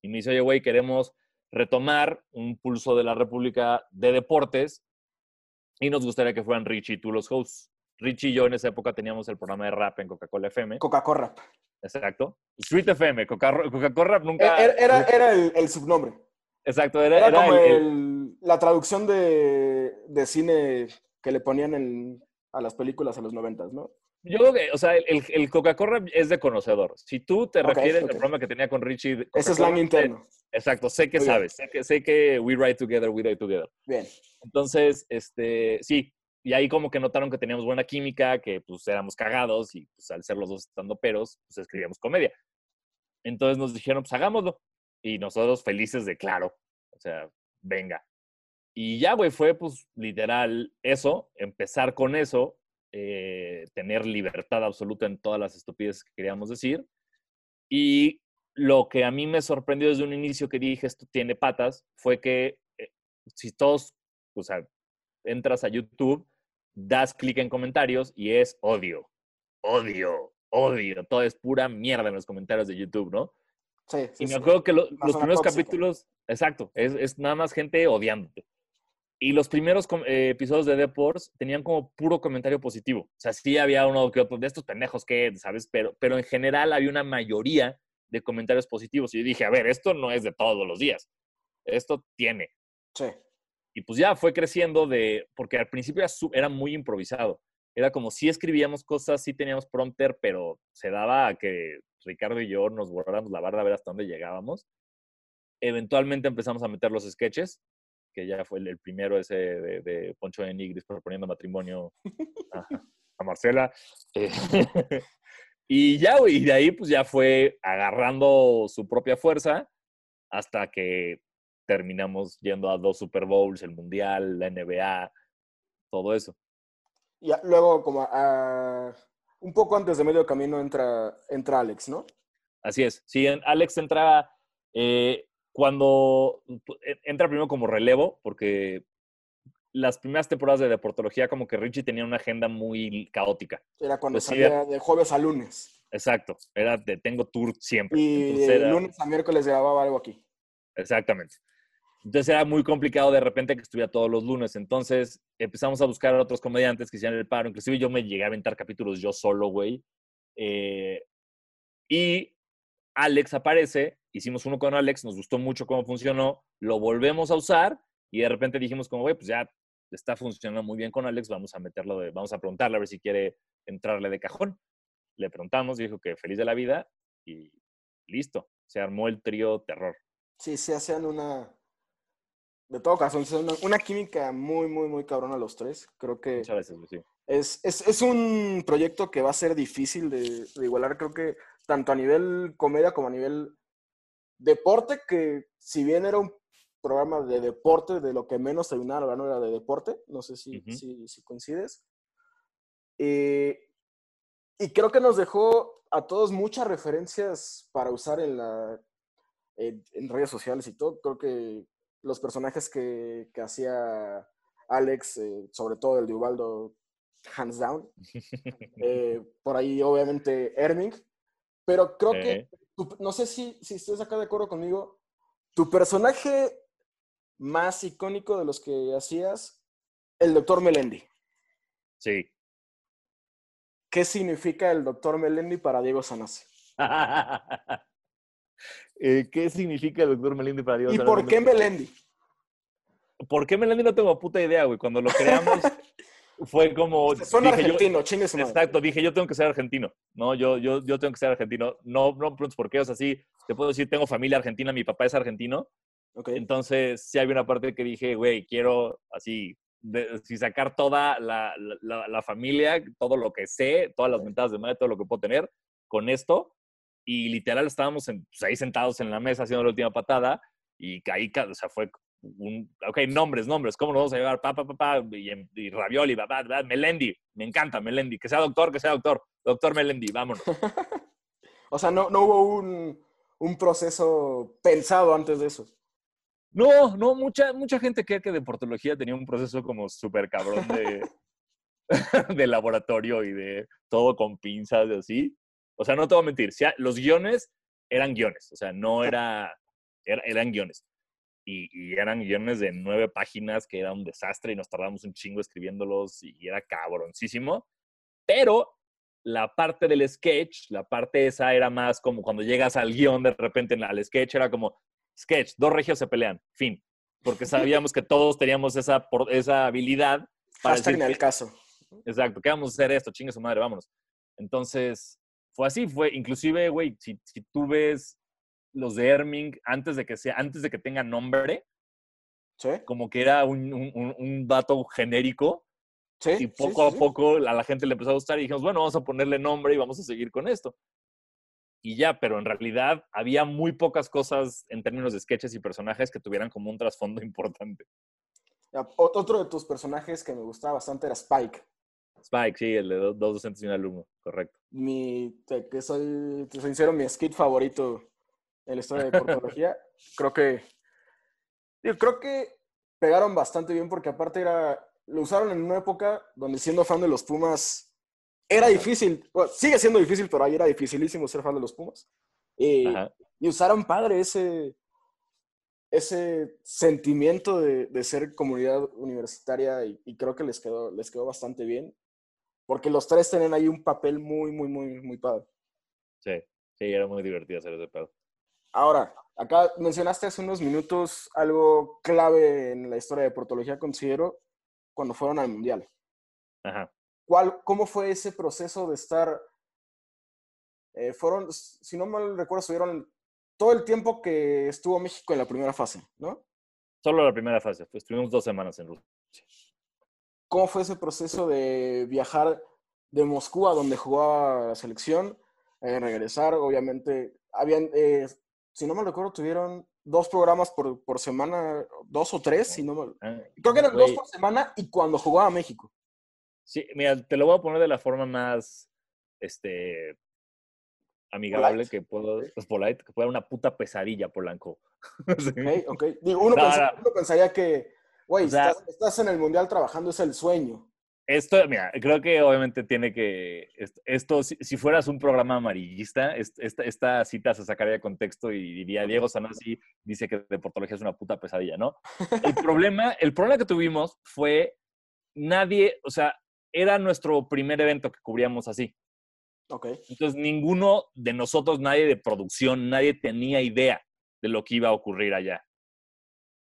y me dice, oye, güey, queremos retomar un pulso de la República de deportes y nos gustaría que fueran Richie y tú los hosts. Richie y yo en esa época teníamos el programa de rap en Coca-Cola FM. Coca-Cola Rap. Exacto. Street FM, Coca-Cola Rap nunca... Era, era, el, subnombre. Exacto, era, como la traducción de, cine que le ponían a las películas a los noventas, ¿no? Yo creo que, o sea, el, Coca-Cola es de conocedor. Si tú te refieres al programa que tenía con Richie. Ese es slang interno. Exacto, sé que sabes. Sé que, sé que we write together, we write together. Bien. Entonces, este, sí. Y ahí como que notaron que teníamos buena química, que pues éramos cagados y pues al ser los dos estando peros, pues escribíamos comedia. Entonces nos dijeron, pues hagámoslo. Y nosotros felices de claro. O sea, venga. Y ya, güey, fue pues literal eso, empezar con eso, eh, tener libertad absoluta en todas las estupideces que queríamos decir. Y lo que a mí me sorprendió desde un inicio que dije esto tiene patas fue que eh, si todos, o sea, entras a YouTube, das clic en comentarios y es odio, odio, odio. Todo es pura mierda en los comentarios de YouTube, ¿no? Sí, y me acuerdo que los primeros capítulos, exacto, es, es, nada más gente odiándote. Y los primeros eh, episodios de Deports tenían como puro comentario positivo. O sea, sí había uno que otro de estos pendejos que, ¿sabes? Pero, pero en general había una mayoría de comentarios positivos. Y yo dije, a ver, esto no es de todos los días. Esto tiene. Sí. Y pues ya fue creciendo de, porque al principio era, era muy improvisado. Era como si escribíamos cosas, sí teníamos prompter, pero se daba a que Ricardo y yo nos borráramos la barra a ver hasta dónde llegábamos. Eventualmente empezamos a meter los sketches que ya fue el, primero ese de, Poncho de Nigris proponiendo matrimonio a, Marcela. Eh, y ya, y de ahí pues ya fue agarrando su propia fuerza hasta que terminamos yendo a dos Super Bowls, el Mundial, la NBA, todo eso. Y luego, como un poco antes de medio camino, entra, entra Alex, ¿no? Así es. Sí, Alex entra eh, cuando entra primero como relevo, porque las primeras temporadas de deportología como que Richie tenía una agenda muy caótica. Era cuando salía de jueves a lunes. Exacto, era de tengo tour siempre. Y de lunes a miércoles grababa algo aquí. Exactamente. Entonces era muy complicado de repente que estuviera todos los lunes. Entonces empezamos a buscar a otros comediantes que hicieran el paro. Inclusive yo me llegué a aventar capítulos yo solo, güey. Eh, y Alex aparece, hicimos uno con Alex, nos gustó mucho cómo funcionó, lo volvemos a usar y de repente dijimos como, güey, pues ya está funcionando muy bien con Alex, vamos a meterlo, de, vamos a preguntarle a ver si quiere entrarle de cajón. Le preguntamos, dijo que feliz de la vida y listo, se armó el trío terror. Sí, se hacían una, de todo caso, es una, una, química muy, muy, muy cabrona los tres. Creo que Muchas veces, sí. es, es, es, un proyecto que va a ser difícil de, de, igualar, creo que tanto a nivel comedia como a nivel deporte, que si bien era un programa de deporte, de lo que menos terminaba no era de deporte, no sé si, uh -huh. si, si, coincides. Eh, y creo que nos dejó a todos muchas referencias para usar en, la, en, en redes sociales y todo. Creo que los personajes que, que hacía Alex, eh, sobre todo el de Ubaldo, hands down. Eh, por ahí, obviamente, Erming. Pero creo que, tu, no sé si, si estás acá de acuerdo conmigo, tu personaje más icónico de los que hacías, el doctor Melendi. Sí. ¿Qué significa el doctor Melendi para Diego Sanasi? Eh, ¿Qué significa el doctor Melendi para Diego ¿Y por qué Melendi? ¿Por qué Melendi? No tengo puta idea, güey. Cuando lo creamos fue como... Son argentino, chingue su Exacto, dije, yo tengo que ser argentino, ¿no? Yo, yo, yo tengo que ser argentino. No, no preguntes por qué, o sea, sí, te puedo decir, tengo familia argentina, mi papá es argentino. Okay. Entonces, sí había una parte que dije, güey, quiero así, de, si sacar toda la, la, la, familia, todo lo que sé, todas las mentadas de madre, todo lo que puedo tener con esto y literal estábamos en, pues, ahí sentados en la mesa haciendo la última patada y ahí, o sea, fue un, ok, nombres, nombres, ¿cómo nos vamos a llevar? Papá, pa, y, y, Ravioli, papá, pa, Melendi, me encanta Melendi, que sea doctor, que sea doctor, doctor Melendi, vámonos. o sea, no, no hubo un, un, proceso pensado antes de eso. No, no, mucha, mucha gente cree que deportología tenía un proceso como súper cabrón de, de laboratorio y de todo con pinzas y así. O sea, no te voy a mentir, los guiones eran guiones, o sea, no era, era eran guiones. Y, y, eran guiones de nueve páginas que era un desastre y nos tardamos un chingo escribiéndolos y era cabroncísimo. Pero la parte del sketch, la parte esa era más como cuando llegas al guion de repente al sketch, era como sketch, dos regios se pelean, fin. Porque sabíamos que todos teníamos esa, esa habilidad. Para Hasta en el caso. Exacto, ¿qué vamos a hacer esto? Chingue su madre, vámonos. Entonces, fue así, fue, inclusive, güey, si, si, tú ves los de Erming antes de que sea, antes de que tenga nombre, ¿Sí? como que era un, un, un vato genérico, ¿Sí? y poco sí, a poco a la gente le empezó a gustar y dijimos, bueno, vamos a ponerle nombre y vamos a seguir con esto. Y ya, pero en realidad había muy pocas cosas en términos de sketches y personajes que tuvieran como un trasfondo importante. Otro de tus personajes que me gustaba bastante era Spike. Spike, sí, el de dos docentes y un alumno, correcto. Mi, que soy, te soy sincero, mi skit favorito en la historia de portología. creo que, yo creo que pegaron bastante bien porque aparte era, lo usaron en una época donde siendo fan de los Pumas era difícil, bueno, sigue siendo difícil, pero ahí era dificilísimo ser fan de los Pumas. Y, y usaron padre ese, ese sentimiento de, de ser comunidad universitaria y, y, creo que les quedó, les quedó bastante bien. Porque los tres tienen ahí un papel muy, muy, muy, muy padre. Sí, sí, era muy divertido hacer ese pedo. Ahora, acá mencionaste hace unos minutos algo clave en la historia de portología, considero, cuando fueron al Mundial. Ajá. ¿Cuál, ¿Cómo fue ese proceso de estar? Eh, fueron, si no mal recuerdo, estuvieron todo el tiempo que estuvo México en la primera fase, ¿no? Solo la primera fase, pues estuvimos dos semanas en Rusia. ¿Cómo fue ese proceso de viajar de Moscú a donde jugaba la selección? Eh, regresar, obviamente, habían, eh, si no me recuerdo, tuvieron dos programas por, por semana, dos o tres, si no me... Ah, Creo que eran dos por semana y cuando jugaba México. Sí, mira, te lo voy a poner de la forma más, este, amigable polite. Pues que puedo, es polite, que pueda una puta pesadilla, Polanco. sí. Ok, ok. Digo, uno, No, pensaría, no. uno pensaría que, güey, O sea- estás, estás en el Mundial trabajando, es el sueño. Esto, mira, creo que obviamente tiene que. Esto, si, si, fueras un programa amarillista, esta, esta, cita se sacaría de contexto y diría: Diego Sanasi dice que deportología es una puta pesadilla, ¿no? El problema, el problema que tuvimos fue nadie, o sea, era nuestro primer evento que cubríamos así. Ok. Entonces, ninguno de nosotros, nadie de producción, nadie tenía idea de lo que iba a ocurrir allá.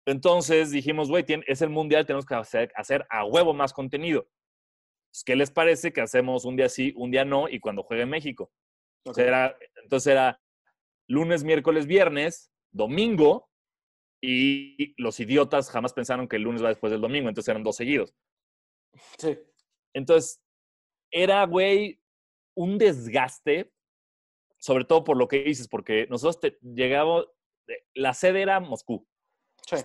Entonces dijimos, güey, es el mundial, tenemos que hacer, hacer a huevo más contenido. Pues, ¿Qué les parece que hacemos un día sí, un día no y cuando juegue México? Entonces, era, entonces era lunes, miércoles, viernes, domingo y los idiotas jamás pensaron que el lunes va después del domingo, entonces eran dos seguidos. Sí. Entonces, era, güey, un desgaste, sobre todo por lo que dices, porque nosotros te, llegamos, la sede era Moscú. Sí.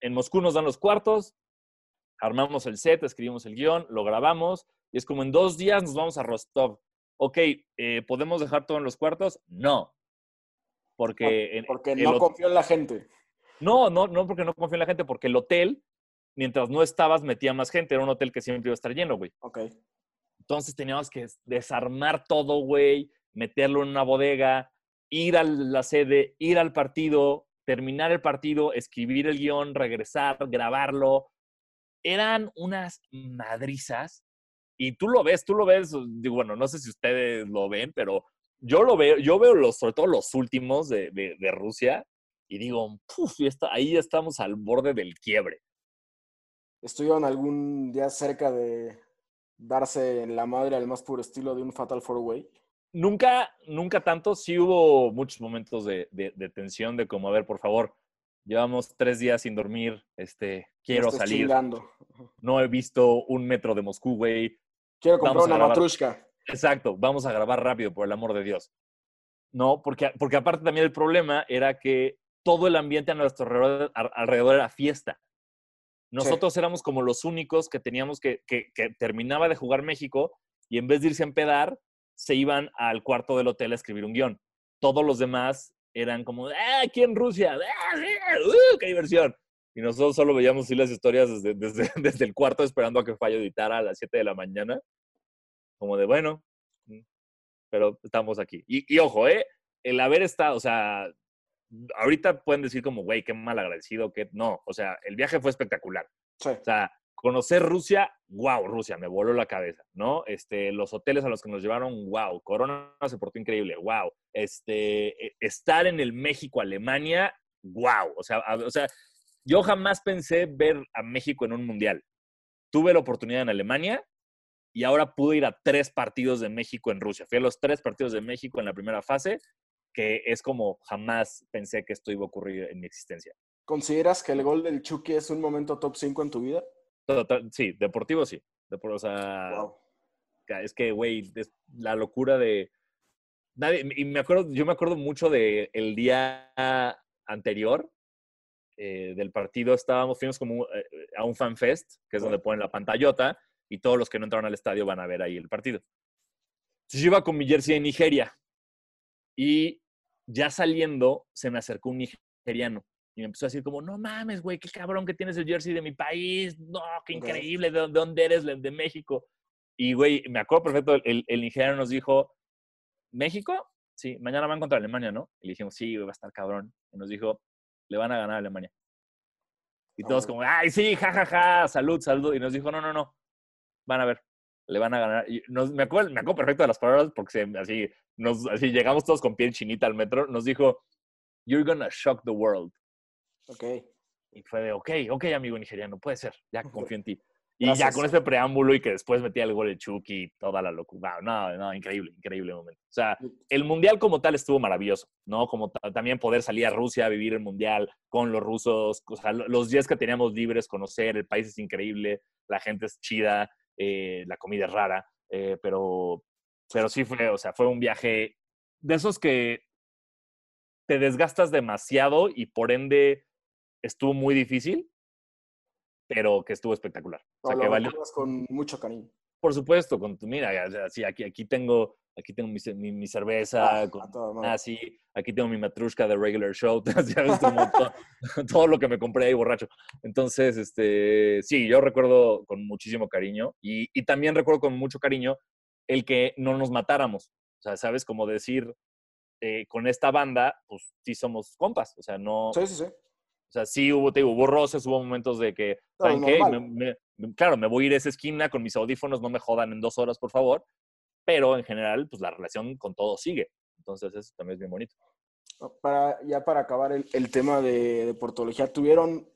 en Moscú nos dan los cuartos, armamos el set, escribimos el guion, lo grabamos y es como en dos días nos vamos a Rostov. Ok, eh, ¿podemos dejar todo en los cuartos? No. Porque, porque no confío en la gente. No, no, no porque no confío en la gente, porque el hotel, mientras no estabas, metía más gente. Era un hotel que siempre iba a estar lleno, güey. Ok. Entonces teníamos que desarmar todo, güey, meterlo en una bodega, ir a la sede, ir al partido, terminar el partido, escribir el guion, regresar, grabarlo, eran unas madrizas. Y tú lo ves, tú lo ves, bueno, no sé si ustedes lo ven, pero yo lo veo, yo veo los, sobre todo los últimos de, Rusia y digo, puf, ahí estamos al borde del quiebre. ¿Estuvieron algún día cerca de darse en la madre al más puro estilo de un Fatal Four Way? Nunca, nunca tanto. Sí hubo muchos momentos de, de tensión, de como, a ver, por favor, Llevamos tres días sin dormir. Este, quiero salir. No he visto un metro de Moscú, güey. Quiero comprar una matrushka. Exacto, vamos a grabar rápido, por el amor de Dios. No, porque, porque aparte también el problema era que todo el ambiente a nuestro alrededor, era fiesta. Nosotros éramos como los únicos que teníamos que, que, que, terminaba de jugar México y en vez de irse a empedar, se iban al cuarto del hotel a escribir un guion. Todos los demás eran como, ¡ah, aquí en Rusia! ¡Ah, uh, qué diversión! Y nosotros solo veíamos así las historias desde, desde, desde, el cuarto esperando a que Fallo editara a las 7 de la mañana. Como de, bueno, mm, pero estamos aquí. Y, y, ojo, ¿eh? El haber estado, o sea, ahorita pueden decir como, güey, qué mal agradecido, que no. O sea, el viaje fue espectacular. Sí. O sea, conocer Rusia, wow, Rusia, me voló la cabeza, ¿no? Este, los hoteles a los que nos llevaron, wow, Corona se portó increíble, wow. Este, e, estar en el México-Alemania, wow. O sea, o sea, yo jamás pensé ver a México en un mundial. Tuve la oportunidad en Alemania y ahora pude ir a tres partidos de México en Rusia. Fui a los tres partidos de México en la primera fase, que es como jamás pensé que esto iba a ocurrir en mi existencia. ¿Consideras que el gol del Chucky es un momento top 5 en tu vida? Sí, deportivo sí. o sea, es que, güey, la locura de... Nadie, y me acuerdo, yo me acuerdo mucho de el día anterior eh, del partido, estábamos, fuimos como eh, a un fan fest, que es donde ponen la pantallota, y todos los que no entraron al estadio van a ver ahí el partido. Entonces yo iba con mi jersey de Nigeria, y ya saliendo se me acercó un nigeriano y me empezó a decir como, no mames, güey, qué cabrón que tienes el jersey de mi país, no, qué increíble, ¿de dónde eres? De México. Y, güey, me acuerdo perfecto, el, el ingeniero nos dijo, ¿México? Sí, mañana van contra Alemania, ¿no? Y le dijimos, sí, va a estar cabrón. Y nos dijo, le van a ganar a Alemania. Y todos como, ay, sí, jajaja, ja, ja, salud, salud. Y nos dijo, no, no, no, van a ver, le van a ganar. Y nos, me, acuerdo, me acuerdo perfecto de las palabras porque así, nos, así llegamos todos con piel chinita al metro. Nos dijo, you're gonna shock the world. Ok. Y fue de, ok, ok, amigo nigeriano, puede ser, ya confío en ti. Y ya con ese preámbulo y que después metía el gol de Chucky y toda la locura. No, no, increíble, increíble momento. O sea, el mundial como tal estuvo maravilloso, ¿no? Como también poder salir a Rusia a vivir el mundial con los rusos, o sea, los días que teníamos libres, conocer, el país es increíble, la gente es chida, eh, la comida es rara, eh, pero, pero sí fue, o sea, fue un viaje de esos que te desgastas demasiado y por ende estuvo muy difícil, pero que estuvo espectacular. o sea, que valió. con mucho cariño. Por supuesto, con tu, mira, así aquí, aquí tengo, aquí tengo mi, mi- mi cerveza, Ah, con- a toda madre. ah, aquí tengo mi matrushka de regular show, ya ves, como to- todo lo que me compré ahí borracho. Entonces, este, sí, yo recuerdo con muchísimo cariño y, y también recuerdo con mucho cariño el que no nos matáramos. O sea, ¿sabes? Como decir, eh, con esta banda, pues sí somos compas. O sea, no, Sí, sí, sí. O sea, sí hubo, te digo, hubo roces, hubo momentos de que, Claro, ¿saben qué? Me- me- claro, me voy a ir a esa esquina con mis audífonos, no me jodan en dos horas, por favor. Pero en general, pues la relación con todo sigue. Entonces, eso también es bien bonito. Para, ya para acabar el, el tema de, de portología, tuvieron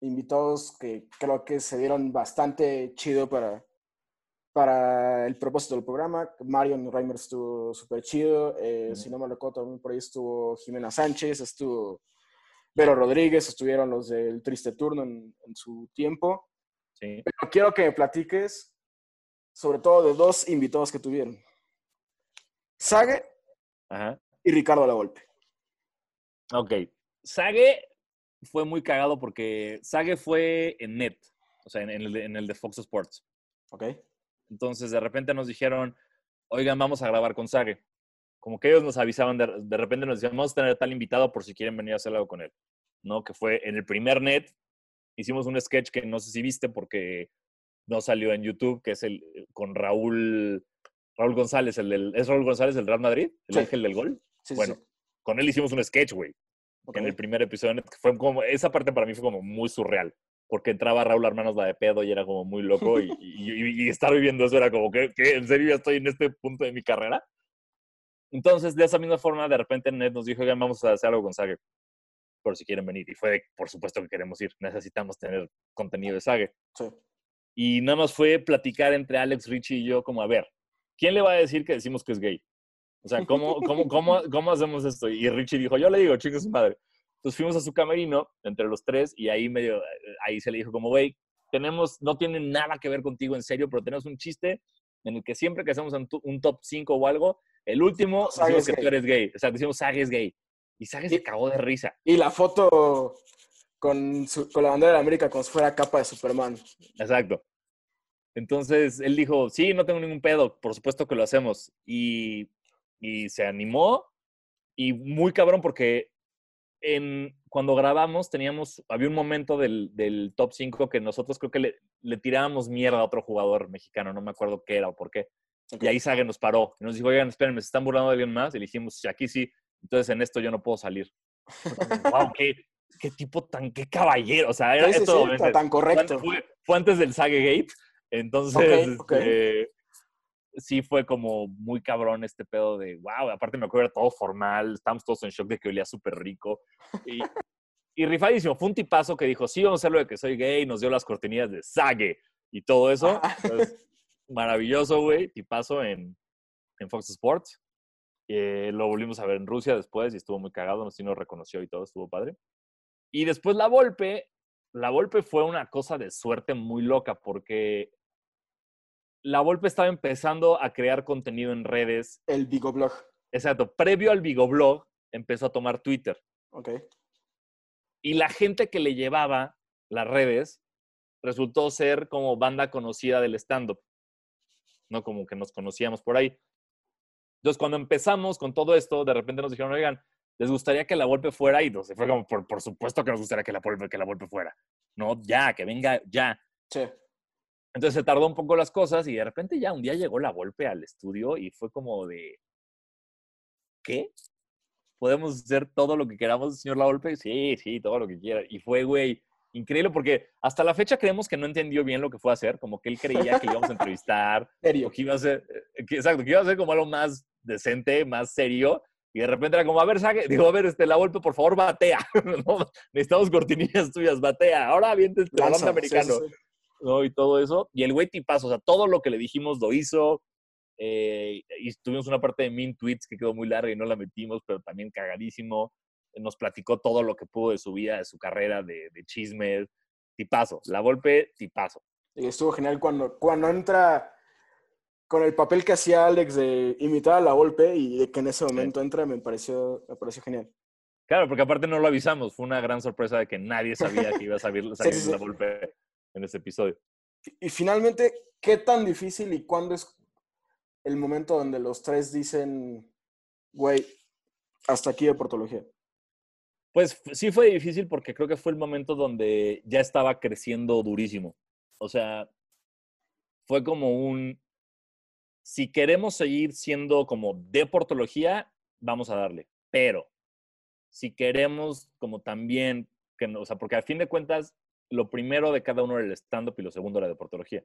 invitados que creo que se dieron bastante chido para, para el propósito del programa. Marion Reimer estuvo súper chido. eh, Ujú. Si no me recuerdo, también por ahí estuvo Jimena Sánchez, estuvo Vero Rodríguez, estuvieron los del Triste Turno en, en su tiempo. Sí. Pero quiero que me platiques sobre todo de dos invitados que tuvieron. Sage Ajá. y Ricardo Lavolpe. Ok. Sage fue muy cagado porque Sage fue en Net, o sea, en, en el, en el de Fox Sports. ¿Ok? Entonces, de repente nos dijeron, oigan, vamos a grabar con Sage. Como que ellos nos avisaban, de, de repente nos decían, vamos a tener tal invitado por si quieren venir a hacer algo con él. ¿No? Que fue en el primer net, hicimos un sketch que no sé si viste porque no salió en YouTube, que es el con Raúl, Raúl González, el del, ¿es Raúl González del Real Madrid? ¿El Sí. ángel del gol? Sí, Bueno, sí. Con él hicimos un sketch, güey. Ok. En el primer episodio, que fue como, esa parte para mí fue como muy surreal, porque entraba Raúl Hermanos la de pedo y era como muy loco y, y- y- y estar viviendo eso era como que, ¿en serio ya estoy en este punto de mi carrera? Entonces, de esa misma forma, de repente Ned nos dijo, oigan, vamos a hacer algo con Sage, por si quieren venir. Y fue, de, por supuesto que queremos ir, necesitamos tener contenido de Sage. Sí. Y nada más fue platicar entre Alex, Richie y yo, como, a ver, ¿quién le va a decir que decimos que es gay? O sea, ¿cómo, cómo, cómo, cómo hacemos esto? Y Richie dijo, yo le digo, chingue su madre. Entonces fuimos a su camerino, entre los tres, y ahí medio, ahí se le dijo como, güey, tenemos, no tiene nada que ver contigo en serio, pero tenemos un chiste en el que siempre que hacemos un, top 5 o algo, el último Sage decimos que gay. tú eres gay. O sea, decimos Sage es gay. Y Sage se cagó de risa. Y la foto con, su- con la bandera de América como si fuera capa de Superman. Exacto. Entonces él dijo, sí, no tengo ningún pedo, por supuesto que lo hacemos. Y, y se animó y muy cabrón porque en, cuando grabamos teníamos, había un momento del, del top 5 que nosotros creo que le, le tirábamos mierda a otro jugador mexicano, no me acuerdo qué era o por qué. Ok. Y ahí Sage nos paró y nos dijo, oigan, espérenme, ¿se están burlando de alguien más? Y le dijimos, "Sí, aquí sí, entonces en esto yo no puedo salir. wow, qué, qué tipo tan, qué caballero. O sea, era Sí, sí, esto, sí, tan correcto. fue, fue antes del Sage Gate. Entonces, Ok, ok. este, sí fue como muy cabrón este pedo de, wow, aparte me acuerdo todo formal, estábamos todos en shock de que olía súper rico. Y, y rifadísimo, fue un tipazo que dijo, sí, vamos a hacer lo de que soy gay, nos dio las cortinillas de Sage y todo eso. Entonces, maravilloso, güey, tipazo en, en Fox Sports. Eh, lo volvimos a ver en Rusia después y estuvo muy cagado, nos sí nos reconoció y todo, estuvo padre. Y después la Volpe, la Volpe fue una cosa de suerte muy loca porque la Volpe estaba empezando a crear contenido en redes. El Vigo Blog. Exacto, previo al Vigoblog empezó a tomar Twitter. Ok. Y la gente que le llevaba las redes resultó ser como banda conocida del stand-up. No como que nos conocíamos por ahí. Entonces, cuando empezamos con todo esto, de repente nos dijeron, oigan, ¿les gustaría que la Volpe fuera? Y nos fue como, por, por supuesto que nos gustaría que la, Volpe, que la Volpe fuera. No, ya, que venga, ya. Sí. Entonces se tardó un poco las cosas y de repente ya un día llegó la Volpe al estudio y fue como de, ¿qué? ¿Podemos hacer todo lo que queramos, señor La Volpe? Sí, sí, todo lo que quiera. Y fue, güey, increíble porque hasta la fecha creemos que no entendió bien lo que fue a hacer, como que él creía que íbamos a entrevistar, Serio. que iba a ser, eh, que- exacto, que iba a ser como algo más decente, más serio. Y de repente era como, a ver, saque, digo, a ver, este, la Volpe, por favor, batea. ¿no? Necesitamos cortinillas tuyas, batea. Ahora aviente este americano. sí, sí, sí. ¿No? Y todo eso. Y el güey tipazo, o sea, todo lo que le dijimos lo hizo. eh, y tuvimos una parte de Min Tweets que quedó muy larga y no la metimos, pero también cagadísimo. Nos platicó todo lo que pudo de su vida, de su carrera, de, de chismes. Tipazo. La golpe, tipazo. Y estuvo genial cuando, cuando entra con el papel que hacía Alex de imitar a la Volpe y de que en ese momento entra, me pareció, me pareció genial. Claro, porque aparte no lo avisamos. Fue una gran sorpresa de que nadie sabía que iba a salir, salir sí, sí. la golpe en ese episodio. Y finalmente, ¿qué tan difícil y cuándo es el momento donde los tres dicen, güey, hasta aquí de portología? Pues sí fue difícil porque creo que fue el momento donde ya estaba creciendo durísimo. O sea, fue como un, si queremos seguir siendo como de portología, vamos a darle. Pero si queremos como también, que, o sea, porque al fin de cuentas, lo primero de cada uno era el stand-up y lo segundo era de portología.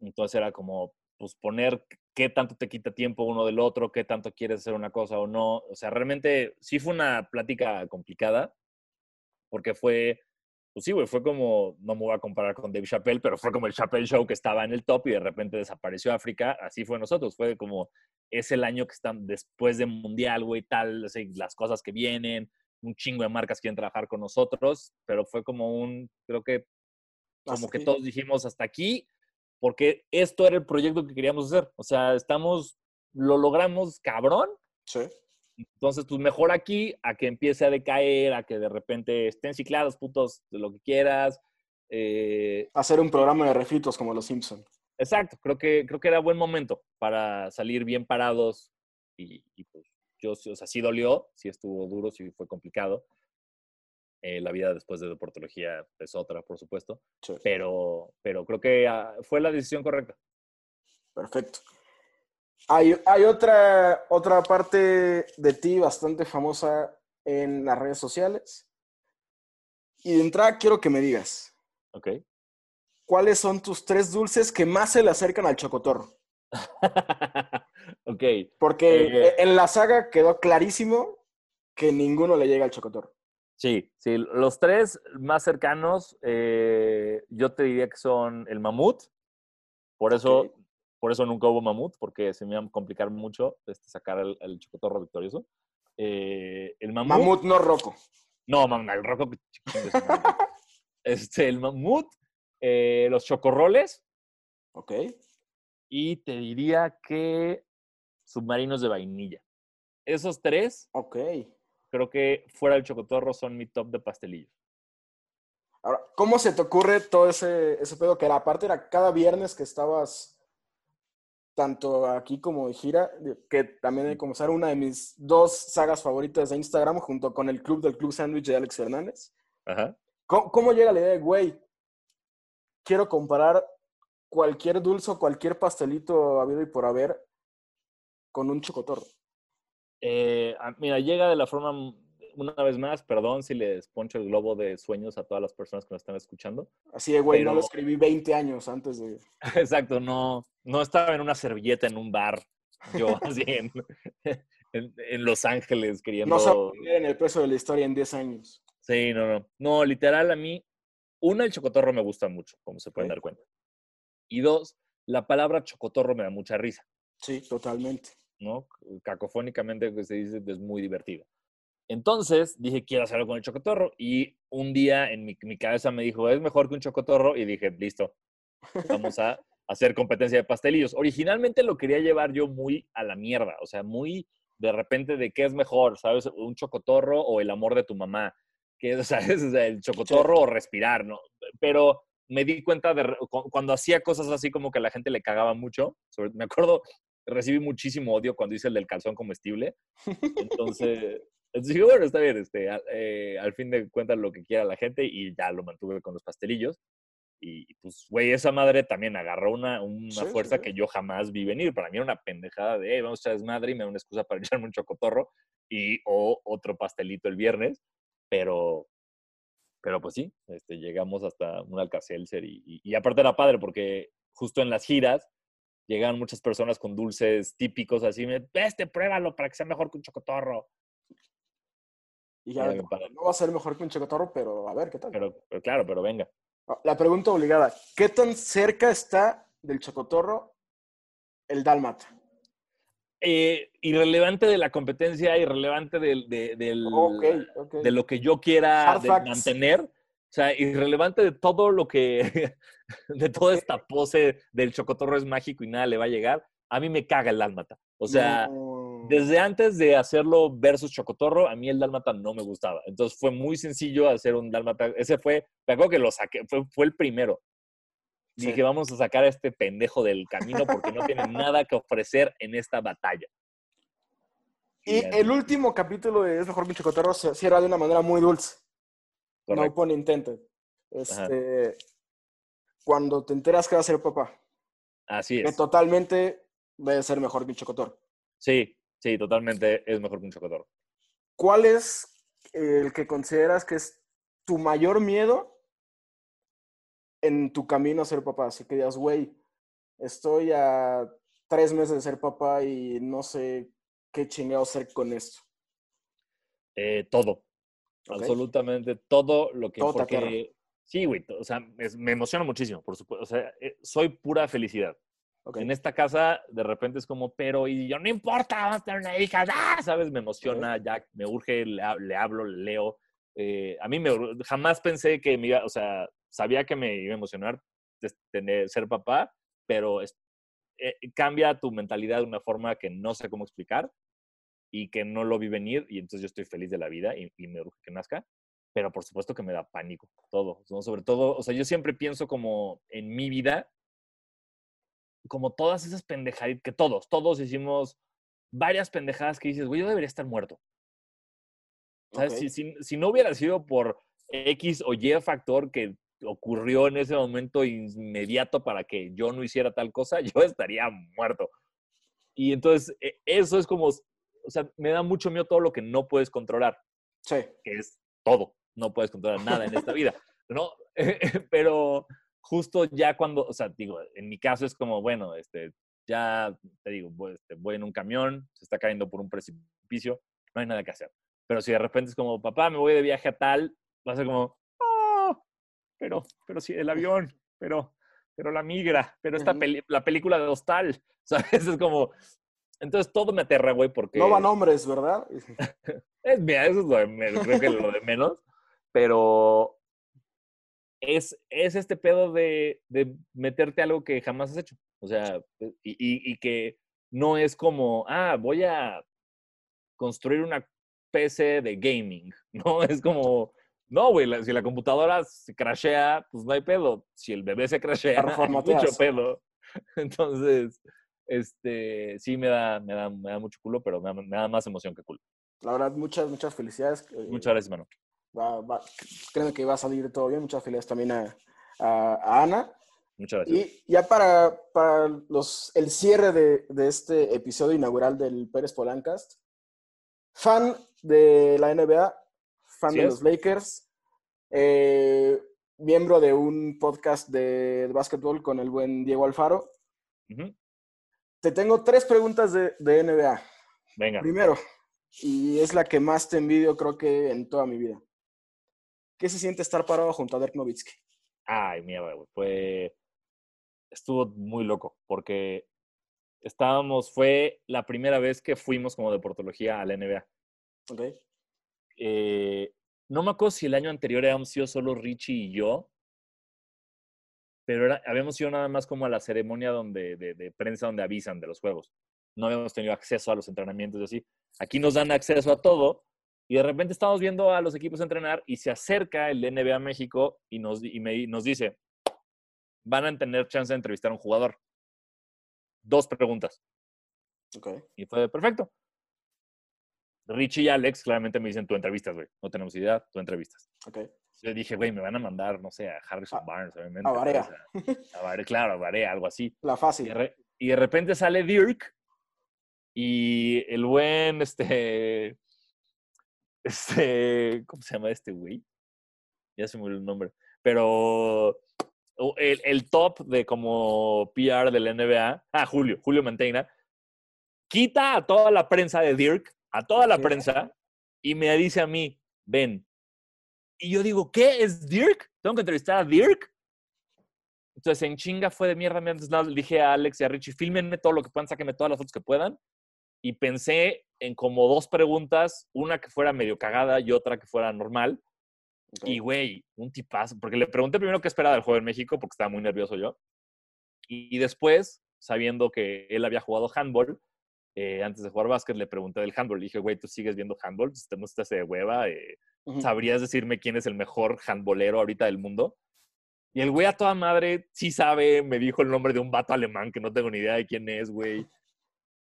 Entonces era como, pues poner qué tanto te quita tiempo uno del otro, qué tanto quieres hacer una cosa o no. O sea, realmente sí fue una plática complicada, porque fue, pues sí, güey, fue como, no me voy a comparar con Dave Chappelle, pero fue como el Chappelle Show que estaba en el top y de repente desapareció África. Así fue nosotros, fue como, es el año que están después de Mundial, güey, tal, las cosas que vienen, un chingo de marcas quieren trabajar con nosotros, pero fue como un, creo que, como que todos dijimos hasta aquí, porque esto era el proyecto que queríamos hacer. O sea, estamos, lo logramos cabrón. Sí. Entonces, pues mejor aquí a que empiece a decaer, a que de repente estén ciclados, putos, de lo que quieras. Eh, hacer un programa de refritos como Los Simpson. Exacto, creo que, creo que era buen momento para salir bien parados y, pues yo, o sea, sí dolió, sí estuvo duro, sí fue complicado, eh, la vida después de deportología es otra, por supuesto. Pero, pero creo que ah, fue la decisión correcta. Perfecto. Hay, hay, otra, otra parte de ti bastante famosa en las redes sociales. Y de entrada quiero que me digas. Ok. ¿Cuáles son tus tres dulces que más se le acercan al chocotorro? ok. Porque eh, en la saga quedó clarísimo que ninguno le llega al chocotorro. Sí, sí, los tres más cercanos, eh, yo te diría que son el mamut. Por eso, por eso nunca hubo mamut, porque se me iba a complicar mucho este, sacar el, chocotorro victorioso. Eh, el mamut. Mamut, no roco. No, el roco. este, el mamut, eh, los chocorroles. Ok. Y te diría que submarinos de vainilla. Esos tres. Ok creo que fuera del chocotorro son mi top de pastelillos. Ahora, ¿cómo se te ocurre todo ese, ese pedo que era? Aparte era cada viernes que estabas tanto aquí como de gira, que también hay que comenzar una de mis dos sagas favoritas de Instagram junto con el club del Club Sandwich de Alex Fernández. Ajá. ¿Cómo, llega la idea de, güey, quiero comparar cualquier dulce o cualquier pastelito habido y por haber con un chocotorro? Eh, ah, mira, llega de la forma, una vez más, perdón si les poncho el globo de sueños a todas las personas que nos están escuchando. Así de, güey, no lo escribí 20 años antes de... Exacto, no, no estaba en una servilleta en un bar, yo así en, en, Los Ángeles queriendo... No en el peso de la historia en 10 años. Sí, no, no. No, literal, a mí, una, el chocotorro me gusta mucho, como se pueden dar cuenta. Y dos, la palabra chocotorro me da mucha risa. Sí, totalmente. ¿No? Cacofónicamente que se dice es muy divertido. Entonces dije, quiero hacerlo con el chocotorro. Y un día en mi, cabeza me dijo, es mejor que un chocotorro. Y dije, listo, vamos a hacer competencia de pastelillos. Originalmente lo quería llevar yo muy a la mierda, o sea, muy de repente de qué es mejor, ¿sabes? Un chocotorro o el amor de tu mamá. que ¿Sabes? O sea, el chocotorro o respirar, ¿no? Pero me di cuenta de cuando hacía cosas así como que a la gente le cagaba mucho. me acuerdo recibí muchísimo odio cuando hice el del calzón comestible. Entonces, dije, bueno, está bien, este, eh, al fin de cuentas lo que quiera la gente y ya lo mantuve con los pastelillos. Y pues, güey, esa madre también agarró una, una fuerza que yo jamás vi venir. Para mí era una pendejada de, hey, vamos a echar desmadre y me da una excusa para echarme un chocotorro y o otro pastelito el viernes. Pero, pero pues sí, este, llegamos hasta un Alcacelser y, y, y aparte era padre porque justo en las giras llegan muchas personas con dulces típicos así, este, pruébalo para que sea mejor que un chocotorro. Y ya, no, va a ser mejor que un chocotorro, pero a ver qué tal. Pero, claro, pero venga. Ah, la pregunta obligada, ¿qué tan cerca está del chocotorro el dálmata? Eh, irrelevante de la competencia, irrelevante del, de lo que yo quiera mantener, o sea, irrelevante de todo lo que, de toda esta pose del chocotorro es mágico y nada le va a llegar, a mí me caga el dálmata. O sea, desde antes de hacerlo versus chocotorro, a mí el dálmata no me gustaba. Entonces fue muy sencillo hacer un dálmata. Ese fue, me acuerdo que lo saqué, fue, fue el primero. Sí. Dije, vamos a sacar a este pendejo del camino porque no tiene nada que ofrecer en esta batalla. Y ya- el último capítulo de Es Mejor Pinche Cotorro se cierra de una manera muy dulce. No pone intended. Este, cuando te enteras que va a ser papá, Así que es. totalmente debe ser mejor pinche cotorro. Sí, sí, totalmente es mejor que un chocotorro. ¿Cuál es el que consideras que es tu mayor miedo en tu camino a ser papá? Así que digas, güey, estoy a tres meses de ser papá y no sé qué chingado hacer con esto. Eh, todo. ¿Ok? Absolutamente todo lo que... Todo porque, sí, güey, o sea, es- me emociona muchísimo, por supuesto. O sea, eh, soy pura felicidad. Ok. En esta casa, de repente es como, pero, y yo, no importa, vamos a tener una hija, ¡ah! ¿sabes? Me emociona, ya me urge, le, le hablo, le leo. Eh, a mí me, jamás pensé que me iba, o sea, sabía que me iba a emocionar tener, ser papá, pero es- eh, cambia tu mentalidad de una forma que no sé cómo explicar y que no lo vi venir y entonces yo estoy feliz de la vida y, y me urge que nazca, pero por supuesto que me da pánico todo, ¿no? sobre todo, o sea, yo siempre pienso como en mi vida, como todas esas pendejaditas, que todos, todos hicimos varias pendejadas que dices, güey, yo debería estar muerto. ¿Sabes? Ok. Si, si, si no hubiera sido por X o Y factor que ocurrió en ese momento inmediato para que yo no hiciera tal cosa, yo estaría muerto. Y entonces, e- eso es como, o sea, me da mucho miedo todo lo que no puedes controlar Sí. que es todo. No puedes controlar nada en esta vida, ¿no? Pero justo ya cuando, o sea, digo, en mi caso es como, bueno, este, ya te digo, voy, este, voy en un camión, se está cayendo por un precipicio, no hay nada que hacer. Pero si de repente es como, papá, me voy de viaje a tal, va a ser como, "Ah, pero, pero sí, el avión, pero, pero la migra, pero esta peli- la película de Hostal, ¿sabes? Es como, entonces todo me aterra, güey, porque... No van hombres, ¿verdad? Es, mira, eso es lo de menos, creo que lo de menos, pero es, es este pedo de, de meterte algo que jamás has hecho. O sea, y, y- y que no es como, ah, voy a construir una PC de gaming, ¿no? Es como, no, güey, si la computadora se crashea, pues no hay pedo. Si el bebé se crashea, hay mucho pedo. Entonces, este, sí me da, me da, me da mucho culo, pero me da, me da más emoción que culo. La verdad, muchas, muchas felicidades. eh, Muchas gracias, mano. va- va- créeme que va a salir todo bien. Muchas felicidades también a, a- a Ana. Muchas gracias. Y ya para, para los, el cierre de, de este episodio inaugural del Pérez Polancast, fan de la NBA, fan de es. los Lakers, eh, miembro de un podcast de, de básquetbol con el buen Diego Alfaro. Ujú. Te tengo tres preguntas de, de NBA. Venga. Primero, y es la que más te envidio creo que en toda mi vida. ¿Qué se siente estar parado junto a Dirk Nowitzki? Ay, mierda, güey. Fue. Estuvo muy loco porque estábamos. Fue la primera vez que fuimos como deportología a la NBA. ¿Ok? Eh, no me acuerdo si el año anterior habíamos sido solo Richie y yo, pero era- habíamos ido nada más como a la ceremonia donde, de, de prensa donde avisan de los juegos. No habíamos tenido acceso a los entrenamientos y así. Aquí nos dan acceso a todo y de repente estamos viendo a los equipos entrenar y se acerca el NBA México y nos, y me- y nos dice, van a tener chance de entrevistar a un jugador. Dos preguntas. Ok. Y fue perfecto. Richie y Alex claramente me dicen, tú entrevistas, güey. No tenemos idea, tú entrevistas. Ok. Yo dije, güey, me van a mandar, no sé, a Harrison A- Barnes, obviamente. a. ¿sabes? A, claro, a Barea, algo así. La fácil. re- y de repente sale Dirk y el buen, este, este, ¿cómo se llama este güey? Ya se me olvidó el nombre. Pero o- el, el top de como PR del NBA, ah, Julio, Julio Manteina, quita a toda la prensa de Dirk, a toda la prensa, y me dice a mí, ven. Y yo digo, ¿qué? ¿Es Dirk? ¿Tengo que entrevistar a Dirk? Entonces, en chinga fue de mierda. Entonces, nada, le dije a Alex y a Richie, fílmenme todo lo que puedan, sáquenme todas las fotos que puedan. Y pensé en como dos preguntas, una que fuera medio cagada y otra que fuera normal. Ok. Y, güey, un tipazo. Porque le pregunté primero qué esperaba del juego en México, porque estaba muy nervioso yo. Y, y después, sabiendo que él había jugado handball, eh, antes de jugar básquet, le pregunté del handball. Le dije, güey, ¿tú sigues viendo handball? Si te estás de hueva, eh. ¿sabrías decirme quién es el mejor handbolero ahorita del mundo? Y el güey a toda madre sí sabe, me dijo el nombre de un vato alemán que no tengo ni idea de quién es, güey.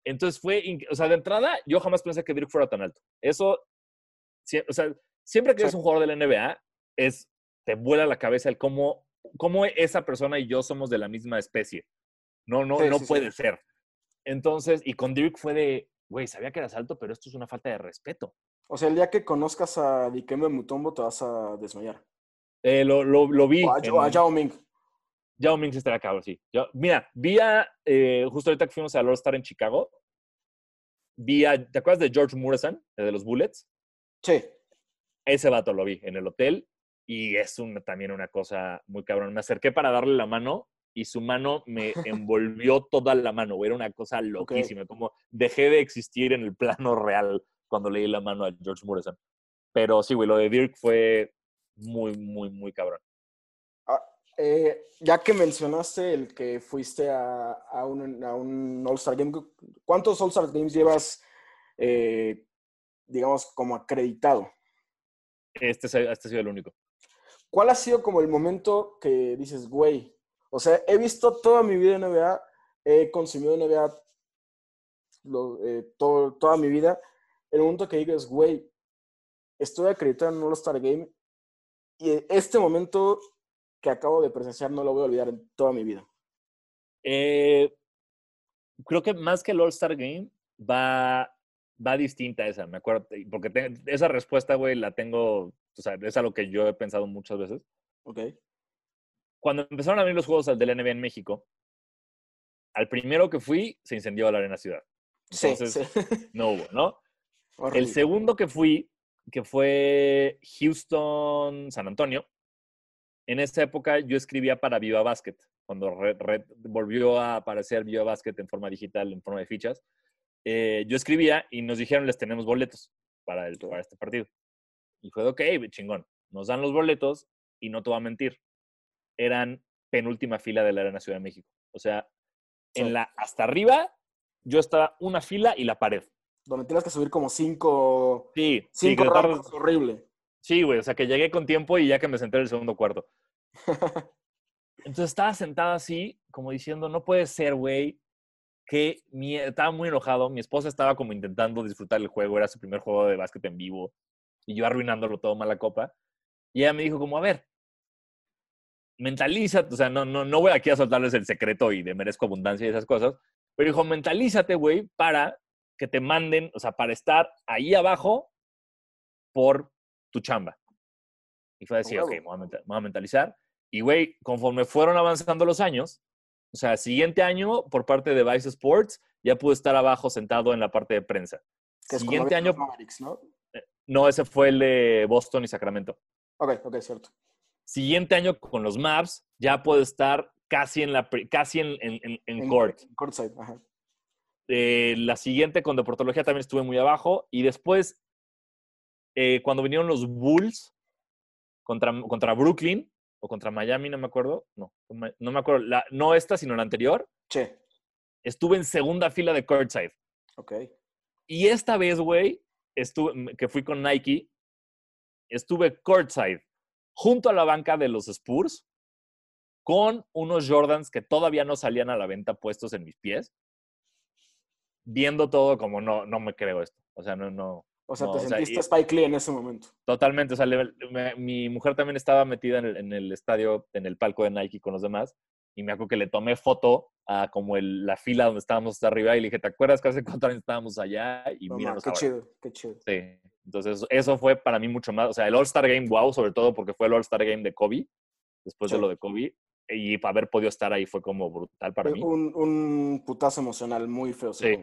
Entonces fue, o sea, de entrada, yo jamás pensé que Dirk fuera tan alto. Eso, sie- o sea, siempre que Sí. eres un jugador de la NBA, es, te vuela la cabeza el cómo, cómo esa persona y yo somos de la misma especie. No, no, Sí, no sí, sí. puede ser. Entonces, y con Dirk fue de, güey, sabía que eras alto, pero esto es una falta de respeto. O sea, el día que conozcas a Dikembe Mutombo te vas a desmayar. Eh, lo, lo, lo vi. O a, en- o a Yao Ming. Yao Ming sí estaría cabrón, sí. Yo- mira, vi a, eh, justo ahorita que fuimos al All-Star en Chicago, vi a, ¿te acuerdas de George Morrison, el de los Bullets? Sí. Ese vato lo vi en el hotel y es una- también una cosa muy cabrón. Me acerqué para darle la mano y su mano me envolvió toda la mano, güey. Era una cosa loquísima, como dejé de existir en el plano real cuando leí la mano a George Morrison. Pero sí, güey, lo de Dirk fue muy, muy, muy cabrón. Ah, eh, ya que mencionaste el que fuiste a, a un, a un All-Star Game, ¿cuántos All-Star Games llevas, eh, digamos, como acreditado? Este, es- este ha sido el único. ¿Cuál ha sido como el momento que dices, güey? O sea, he visto toda mi vida NBA, he consumido NBA lo- eh, todo- toda mi vida. El momento que digas, güey, estoy acreditado en un All-Star Game y este momento que acabo de presenciar no lo voy a olvidar en toda mi vida. Eh, creo que más que el All-Star Game va, va distinta esa, me acuerdo, porque te- esa respuesta, güey, la tengo, o sea, es algo que yo he pensado muchas veces. ¿Ok? Cuando empezaron a abrir los juegos del NBA en México, al primero que fui, se incendió la Arena Ciudad. Sí, Entonces, sí. no hubo, ¿no? El Horrible. segundo que fui, que fue Houston, San Antonio, en esa época yo escribía para Viva Basket, cuando re- re- volvió a aparecer Viva Basket en forma digital, en forma de fichas. eh, yo escribía y nos dijeron, les tenemos boletos para, el, para este partido. Y fue, ok, chingón. Nos dan los boletos y no te voy a mentir, eran penúltima fila de la Arena Ciudad de México. O sea, Sí. en la, hasta arriba, yo estaba una fila y la pared. Donde tienes que subir como cinco, Sí, sí, cinco tardas- rampas, horrible. Sí, güey, o sea que llegué con tiempo y ya que me senté en el segundo cuarto. Entonces estaba sentada así, como diciendo, no puede ser, güey, que mi... estaba muy enojado. Mi esposa estaba como intentando disfrutar el juego, era su primer juego de básquet en vivo, y yo arruinándolo todo mala copa. Y ella me dijo como, a ver, mentalízate, o sea, no, no, no voy aquí a soltarles el secreto y de merezco abundancia y esas cosas, pero dijo, mentalízate, güey, para que te manden, o sea, para estar ahí abajo por tu chamba. Y fue decir, ok, me voy a mentalizar. Y, güey, conforme fueron avanzando los años, o sea, siguiente año, por parte de Vice Sports, ya pude estar abajo sentado en la parte de prensa. Que es Siguiente año, Mavericks, ¿no? no, ese fue el de Boston y Sacramento. Ok, ok, cierto. Siguiente año con los Mavs, ya puedo estar casi en, la, casi en, en, en- en court. Ajá. Eh, la siguiente con deportología también estuve muy abajo. Y después, eh, cuando vinieron los Bulls contra, contra Brooklyn o contra Miami, no me acuerdo. No, no me acuerdo. La- no esta, sino la anterior. Che, Estuve en segunda fila de courtside. ok. Y esta vez, güey, que fui con Nike, estuve courtside, junto a la banca de los Spurs, con unos Jordans que todavía no salían a la venta puestos en mis pies, viendo todo como no, no me creo esto. O sea, no, no. O sea, No, te o sea, sentiste y- Spike Lee en ese momento. Totalmente. O sea, le- me- mi mujer también estaba metida en el, en el estadio, en el palco de Nike con los demás. Y me acuerdo que le tomé foto a como el- la fila donde estábamos hasta arriba y le dije, ¿te acuerdas que hace cuatro años estábamos allá? Y No, man, qué ahora. chido, qué chido. Sí. Entonces, eso fue para mí mucho más. O sea, el All-Star Game, wow, sobre todo porque fue el All-Star Game de Kobe, después de lo de Kobe. Y haber podido estar ahí fue como brutal para mí. Un, un putazo emocional muy feo. Sí,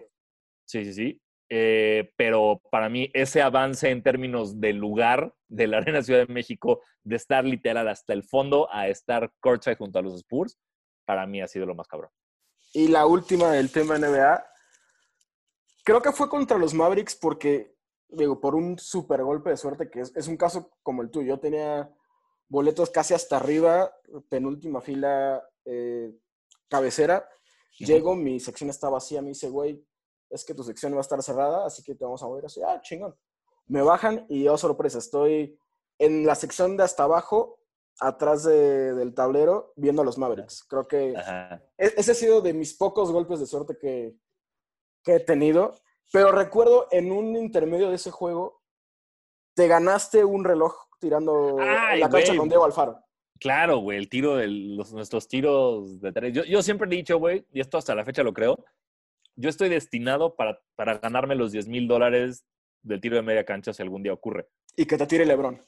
sí, sí, sí. Eh, pero para mí ese avance en términos del lugar de la Arena Ciudad de México, de estar literal hasta el fondo a estar courtside junto a los Spurs, para mí ha sido lo más cabrón. Y la última del tema NBA, creo que fue contra los Mavericks porque, digo, por un super golpe de suerte, que es, es un caso como el tuyo. Yo tenía boletos casi hasta arriba, penúltima fila, eh, cabecera. Llego, mi sección está vacía, me dice, güey, es que tu sección va a estar cerrada, así que te vamos a mover así, ah, chingón. Me bajan y, oh, sorpresa, estoy en la sección de hasta abajo, atrás de- del tablero viendo a los Mavericks. Creo que Ajá. e- ese ha sido de mis pocos golpes de suerte que, que he tenido. Pero recuerdo en un intermedio de ese juego, te ganaste un reloj tirando Ay, la cancha con Diego Alfaro. Claro, güey, el tiro de los, nuestros tiros de tres. Yo, yo siempre he dicho, güey, y esto hasta la fecha lo creo, yo estoy destinado para, para ganarme los 10 mil dólares del tiro de media cancha si algún día ocurre. Y que te tire Lebron.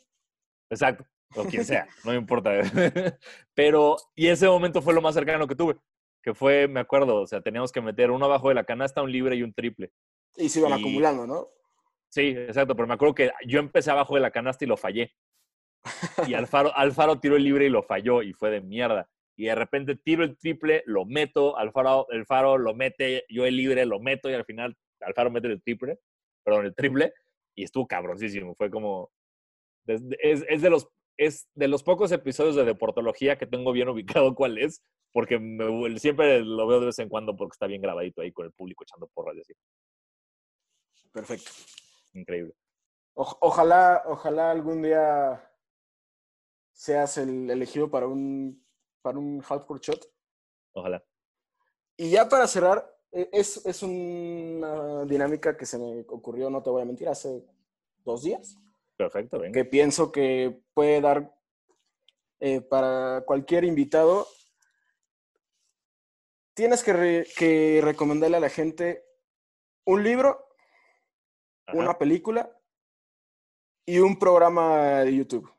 Exacto, o quien sea, no me importa. Pero, y ese momento fue lo más cercano que tuve, que fue, me acuerdo, o sea, teníamos que meter uno abajo de la canasta, un libre y un triple. Y se iban Y- acumulando, ¿no? Sí, exacto, pero me acuerdo que yo empecé abajo de la canasta y lo fallé. Y Alfaro, Alfaro tiró el libre y lo falló y fue de mierda. Y de repente tiro el triple, lo meto, Alfaro, Alfaro lo mete, yo el libre lo meto y al final Alfaro mete el triple, perdón, el triple y estuvo cabroncísimo. Fue como, es, es- de los, es de los pocos episodios de deportología que tengo bien ubicado cuál es, porque me- siempre lo veo de vez en cuando porque está bien grabadito ahí con el público echando porras y así. Perfecto. Increíble. O- ojalá, ojalá algún día seas el elegido para un, para un half court shot. Ojalá. Y ya para cerrar, e- es, es una dinámica que se me ocurrió, no te voy a mentir, hace dos días, Perfecto, venga. que pienso que puede dar eh, para cualquier invitado. Tienes que, re- que recomendarle a la gente un libro, Ajá. una película y un programa de YouTube.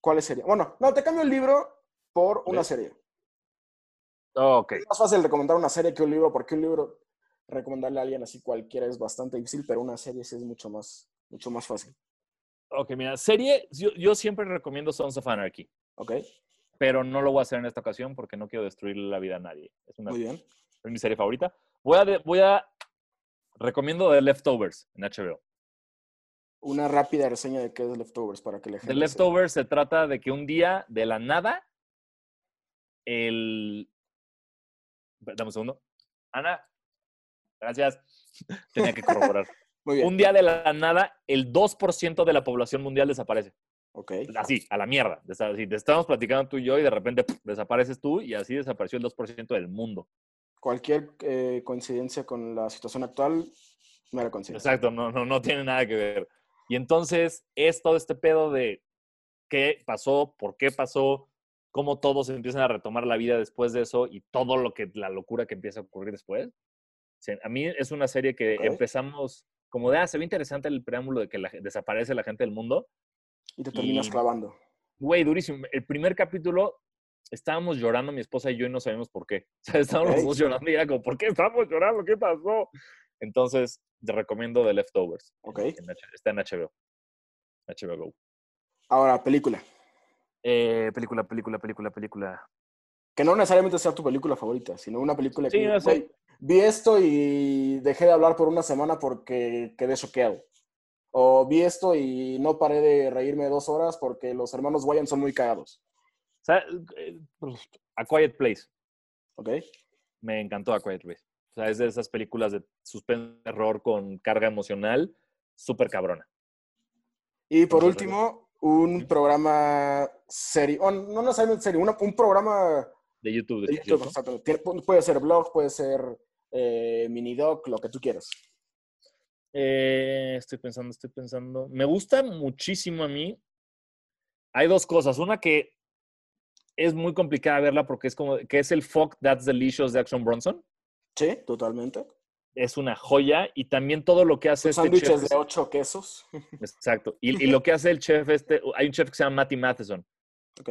¿Cuáles serían? Bueno, no, te cambio el libro por una Ok. serie. Ok. Es más fácil recomendar una serie que un libro, porque un libro, recomendarle a alguien así cualquiera es bastante difícil, pero una serie sí es mucho más, mucho más fácil. Ok, mira, serie, yo, yo siempre recomiendo Sons of Anarchy, ¿Ok? pero no lo voy a hacer en esta ocasión porque no quiero destruir la vida a nadie. Es, una, Muy bien. es mi serie favorita. Voy a, voy a, recomiendo The Leftovers en HBO. Una rápida reseña de qué es Leftovers para que la gente The. Leftovers se trata de que un día, de la nada, el... Dame un segundo. Ana, gracias. Tenía que corroborar. Muy bien. un día de la nada, el 2% de la población mundial desaparece. Ok. así, a la mierda. Así, te estábamos platicando tú y yo y de repente desapareces tú y así desapareció el 2% del mundo. Cualquier eh, coincidencia con la situación actual, mera coincidencia. Exacto, no, no, no tiene nada que ver. Y entonces es todo este pedo de qué pasó, por qué pasó, cómo todos empiezan a retomar la vida después de eso y todo lo que, la locura que empieza a ocurrir después. O sea, a mí es una serie que Ok. empezamos como de, ah, se ve interesante el preámbulo de que la- desaparece la gente del mundo. Y te terminas y- clavando. Güey, durísimo. El primer capítulo estábamos llorando mi esposa y yo y no sabíamos por qué. O sea, estábamos los Ok. dos llorando y era como, ¿por qué estamos llorando? ¿Qué pasó? Entonces, te recomiendo The Leftovers. Ok. en H- está en HBO. HBO Go. Ahora, película. Eh, película, película, película, película. Que no necesariamente sea tu película favorita, sino una película Sí, que ya sé. vi esto y dejé de hablar por una semana porque quedé choqueado. O vi esto y no paré de reírme dos horas porque los hermanos Wayans son muy cagados. Sea, eh, A Quiet Place. ¿Ok? Me encantó A Quiet Place. O sea, es de esas películas de suspense terror con carga emocional súper cabrona. Y por Entonces, último, un programa serie, o no necesariamente serie, una- un programa De YouTube. Puede ser blog, puede ser eh, minidoc, lo que tú quieras. Eh, estoy pensando, estoy pensando. Me gusta muchísimo a mí. Hay dos cosas. Una que es muy complicada verla porque es como que es el Fuck That's Delicious de Action Bronson. Sí, totalmente. Es una joya y también todo lo que hace este Sándwiches chef. de ocho quesos. Exacto. Y, y lo que hace el chef este, hay un chef que se llama Matty Matheson, Ok.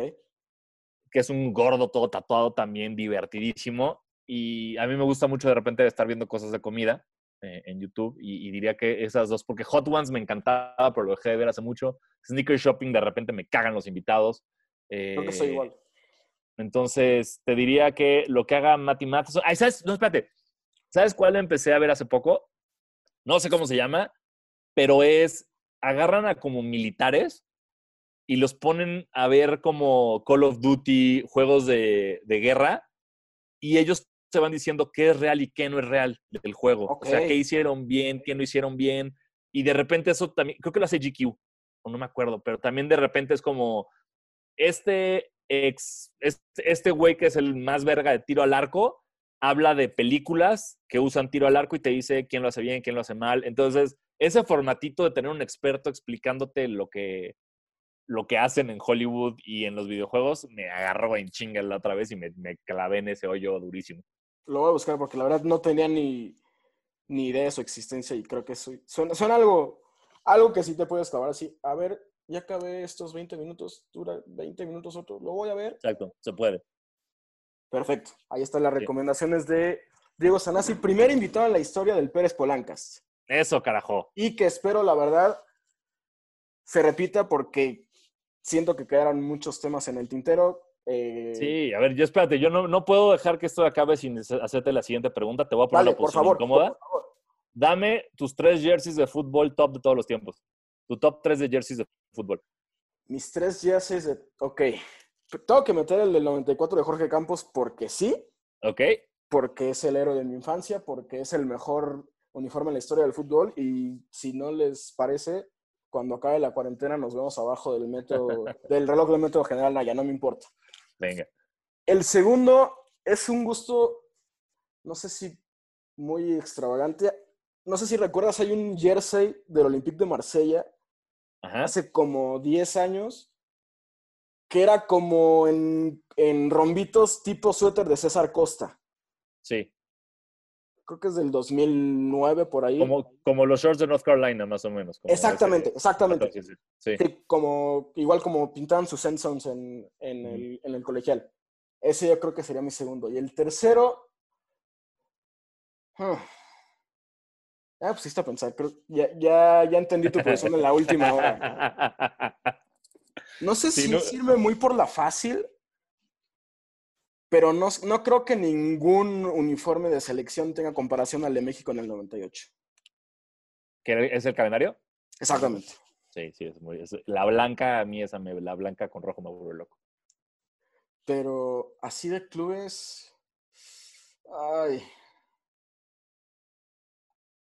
que es un gordo todo tatuado también, divertidísimo. Y a mí me gusta mucho de repente estar viendo cosas de comida eh, en YouTube y, y diría que esas dos, porque Hot Ones me encantaba, pero lo dejé de ver hace mucho. Sneaker Shopping de repente me cagan los invitados. Creo que soy Eh, igual. Entonces, te diría que lo que haga Matty Matheson. Ay, ¿sabes? No, espérate. ¿Sabes cuál empecé a ver hace poco? No sé cómo se llama, pero es. Agarran a como militares y los ponen a ver como Call of Duty, juegos de, de guerra, y ellos se van diciendo qué es real y qué no es real del juego. O sea, qué hicieron bien, qué no hicieron bien. Y de repente eso también, creo que lo hace GQ, o no me acuerdo, pero también de repente es como este este güey que es el más verga de tiro al arco, habla de películas que usan tiro al arco y te dice quién lo hace bien, quién lo hace mal. Entonces, ese formatito de tener un experto explicándote lo que, lo que hacen en Hollywood y en los videojuegos, me agarró en chinga la otra vez y me, clavé en ese hoyo durísimo. Lo voy a buscar porque la verdad no tenía ni, ni idea de su existencia y creo que soy, suena algo, algo que sí te puedes clavar así. A ver, ya acabé estos 20 minutos, dura 20 minutos otro, lo voy a ver. Exacto, se puede. Perfecto. Ahí están las recomendaciones de Diego Sanasi, primer invitado en la historia del Pérez Polancas. Eso, carajo. Y que espero, la verdad, se repita porque siento que quedaron muchos temas en el tintero. Eh, Sí, a ver, yo espérate, yo no, no puedo dejar que esto acabe sin hacerte la siguiente pregunta. Te voy a poner Dale, la por posición favor. incómoda. por favor. Dame tus tres jerseys de fútbol top de todos los tiempos. Tu top tres de jerseys de fútbol. Mis tres jerseys de... Ok. Tengo que meter el del 94 de Jorge Campos porque sí, ¿Ok? porque es el héroe de mi infancia, porque es el mejor uniforme en la historia del fútbol y si no les parece, cuando acabe la cuarentena nos vemos abajo del metro, del reloj del metro General Naya, no me importa. Venga. El segundo es un gusto, no sé si muy extravagante. No sé si recuerdas, hay un jersey del Olympique de Marsella Ajá. hace como 10 años que era como en, en rombitos tipo suéter de César Costa. Sí. Creo que es del 2009 por ahí. Como, como los shorts de North Carolina, más o menos. como exactamente, ese- exactamente. Sí, sí, sí. Sí, como, igual como pintaban sus endzones en, en, el, en el colegial. Ese yo creo que sería mi segundo. Y el tercero. hmm. Ah, pues sí está a pensar. Creo, ya, ya, ya entendí tu posición en la última hora. No sé si no- sirve muy por la fácil, pero no, no creo que ningún uniforme de selección tenga comparación al de México en el 98. ¿Qué es el calendario? Exactamente. Sí, sí, es muy. es- la blanca, a mí esa, me, la blanca con rojo me vuelve loco. Pero así de clubes. Ay.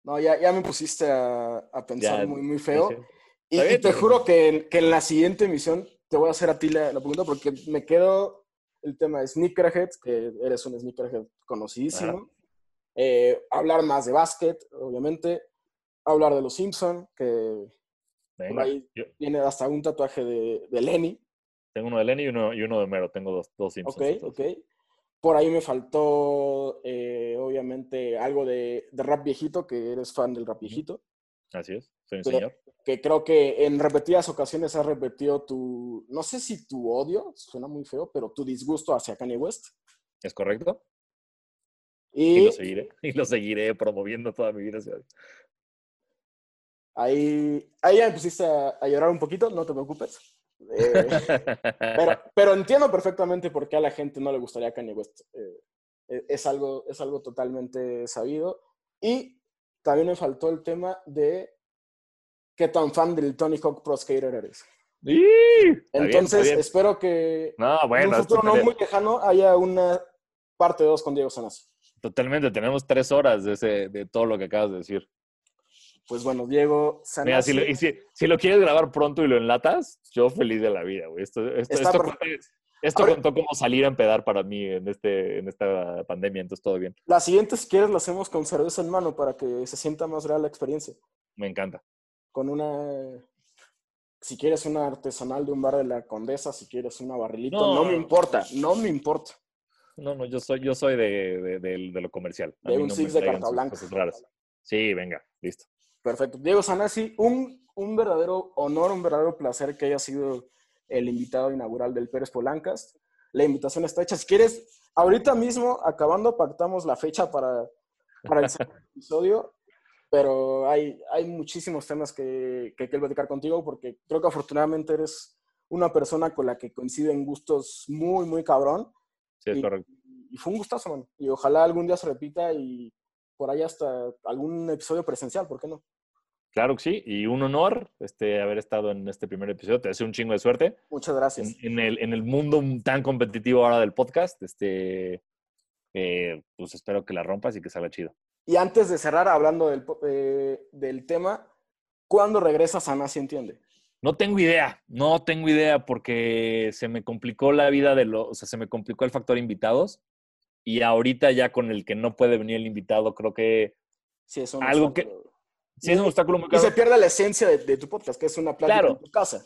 No, ya, ya me pusiste a, a pensar Ya, muy, muy feo. Y, y te juro que, en- que en la siguiente emisión te voy a hacer a ti la, la pregunta porque me quedo el tema de Sneakerhead, que eres un Sneakerhead conocidísimo. Eh, hablar más de básquet, obviamente. Hablar de los Simpson, que por Venga, ahí yo viene hasta un tatuaje de, de Lenny. tengo uno de Lenny y uno, y uno de Mero. Tengo dos, dos Simpsons. Ok, entonces. ok. Por ahí me faltó, eh, obviamente, algo de, de rap viejito, que eres fan del rap viejito. Así es, soy un Pero- señor. que creo que en repetidas ocasiones has repetido tu, no sé si tu odio, suena muy feo, pero tu disgusto hacia Kanye West. ¿Es correcto? Y Y lo seguiré. Y lo seguiré promoviendo toda mi vida. ahí, ahí ya me pusiste a, a llorar un poquito, no te preocupes. Eh, pero, pero entiendo perfectamente por qué a la gente no le gustaría Kanye West. Eh, eh, es, algo, es algo totalmente sabido. Y también me faltó el tema de qué tan fan del Tony Hawk Pro Skater eres. Está Entonces, bien. espero que No, en bueno, un es futuro no muy lejano haya una parte 2 con Diego Sanasi. totalmente. Tenemos tres horas de, ese, de todo lo que acabas de decir. Pues bueno, Diego Mira, Sanasi. si lo, y si, si lo quieres grabar pronto y lo enlatas, yo feliz de la vida, güey. Esto, esto, esto, esto contó como salir a empedar para mí en, este, en esta pandemia, entonces todo bien. La siguiente, si quieres, la hacemos con cerveza en mano para que se sienta más real la experiencia. Me encanta. Con una. Si quieres una artesanal de un bar de la Condesa, si quieres una barrilito, No. no, me importa, no me importa. No, no, yo soy, yo soy de, de- de- de lo comercial. A De mí un no six de carta blanca. cosas raras. Sí, venga, listo. Perfecto. Diego Sanasi, un, un verdadero honor, un verdadero placer que haya sido el invitado inaugural del Pérez Polancas. La invitación está hecha. Si quieres, ahorita mismo, acabando, pactamos la fecha para, para el episodio, pero hay, hay muchísimos temas que, que quiero platicar contigo porque creo que afortunadamente eres una persona con la que coinciden gustos muy, muy cabrón. Sí, es Y- correcto. Y fue un gustazo, man. Y ojalá algún día se repita y por ahí hasta algún episodio presencial, ¿por qué no? Claro que sí, y un honor este, haber estado en este primer episodio. Te deseo un chingo de suerte Muchas gracias. en, en el, en el mundo tan competitivo ahora del podcast. Este, eh, pues espero que la rompas y que salga chido. Y antes de cerrar, hablando del, eh, del tema, ¿cuándo regresas a Nasi Entiende? No tengo idea, no tengo idea porque se me complicó la vida de los, o sea, se me complicó el factor invitados y ahorita ya con el que no puede venir el invitado, creo que Sí, es un Algo que- obstáculo. sí es un obstáculo muy Y se pierde la esencia de, de tu podcast, que es una plática Claro. en tu casa.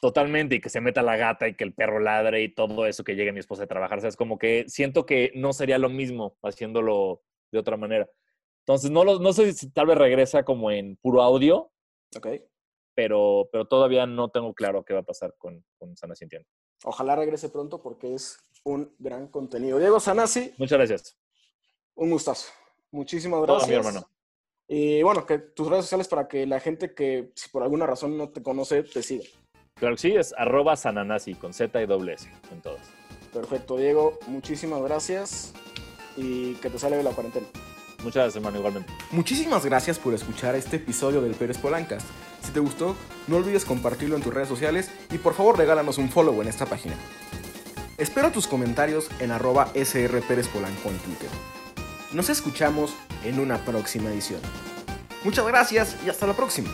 Totalmente, y que se meta la gata y que el perro ladre y todo eso, que llegue mi esposa a trabajar. O sea, es como que siento que no sería lo mismo haciéndolo de otra manera. Entonces, no, lo, no sé si tal vez regresa como en puro audio, Ok. pero, pero todavía no tengo claro qué va a pasar con, con Sana Sintiendo. Ojalá regrese pronto porque es un gran contenido. Diego Sanasi, Muchas gracias. un gustazo. Muchísimas Todo gracias. mi hermano. Y bueno, que tus redes sociales para que la gente que si por alguna razón no te conoce te siga. Claro que sí, es arroba sananasi con Z y doble S en todas. Perfecto, Diego. Muchísimas gracias y que te salve la cuarentena. Muchas gracias, hermano, igualmente. Muchísimas gracias por escuchar este episodio del Pérez Polancas. Si te gustó, no olvides compartirlo en tus redes sociales y por favor regálanos un follow en esta página. Espero tus comentarios en arroba SR Pérez Polanco en Twitter. Nos escuchamos en una próxima edición. Muchas gracias y hasta la próxima.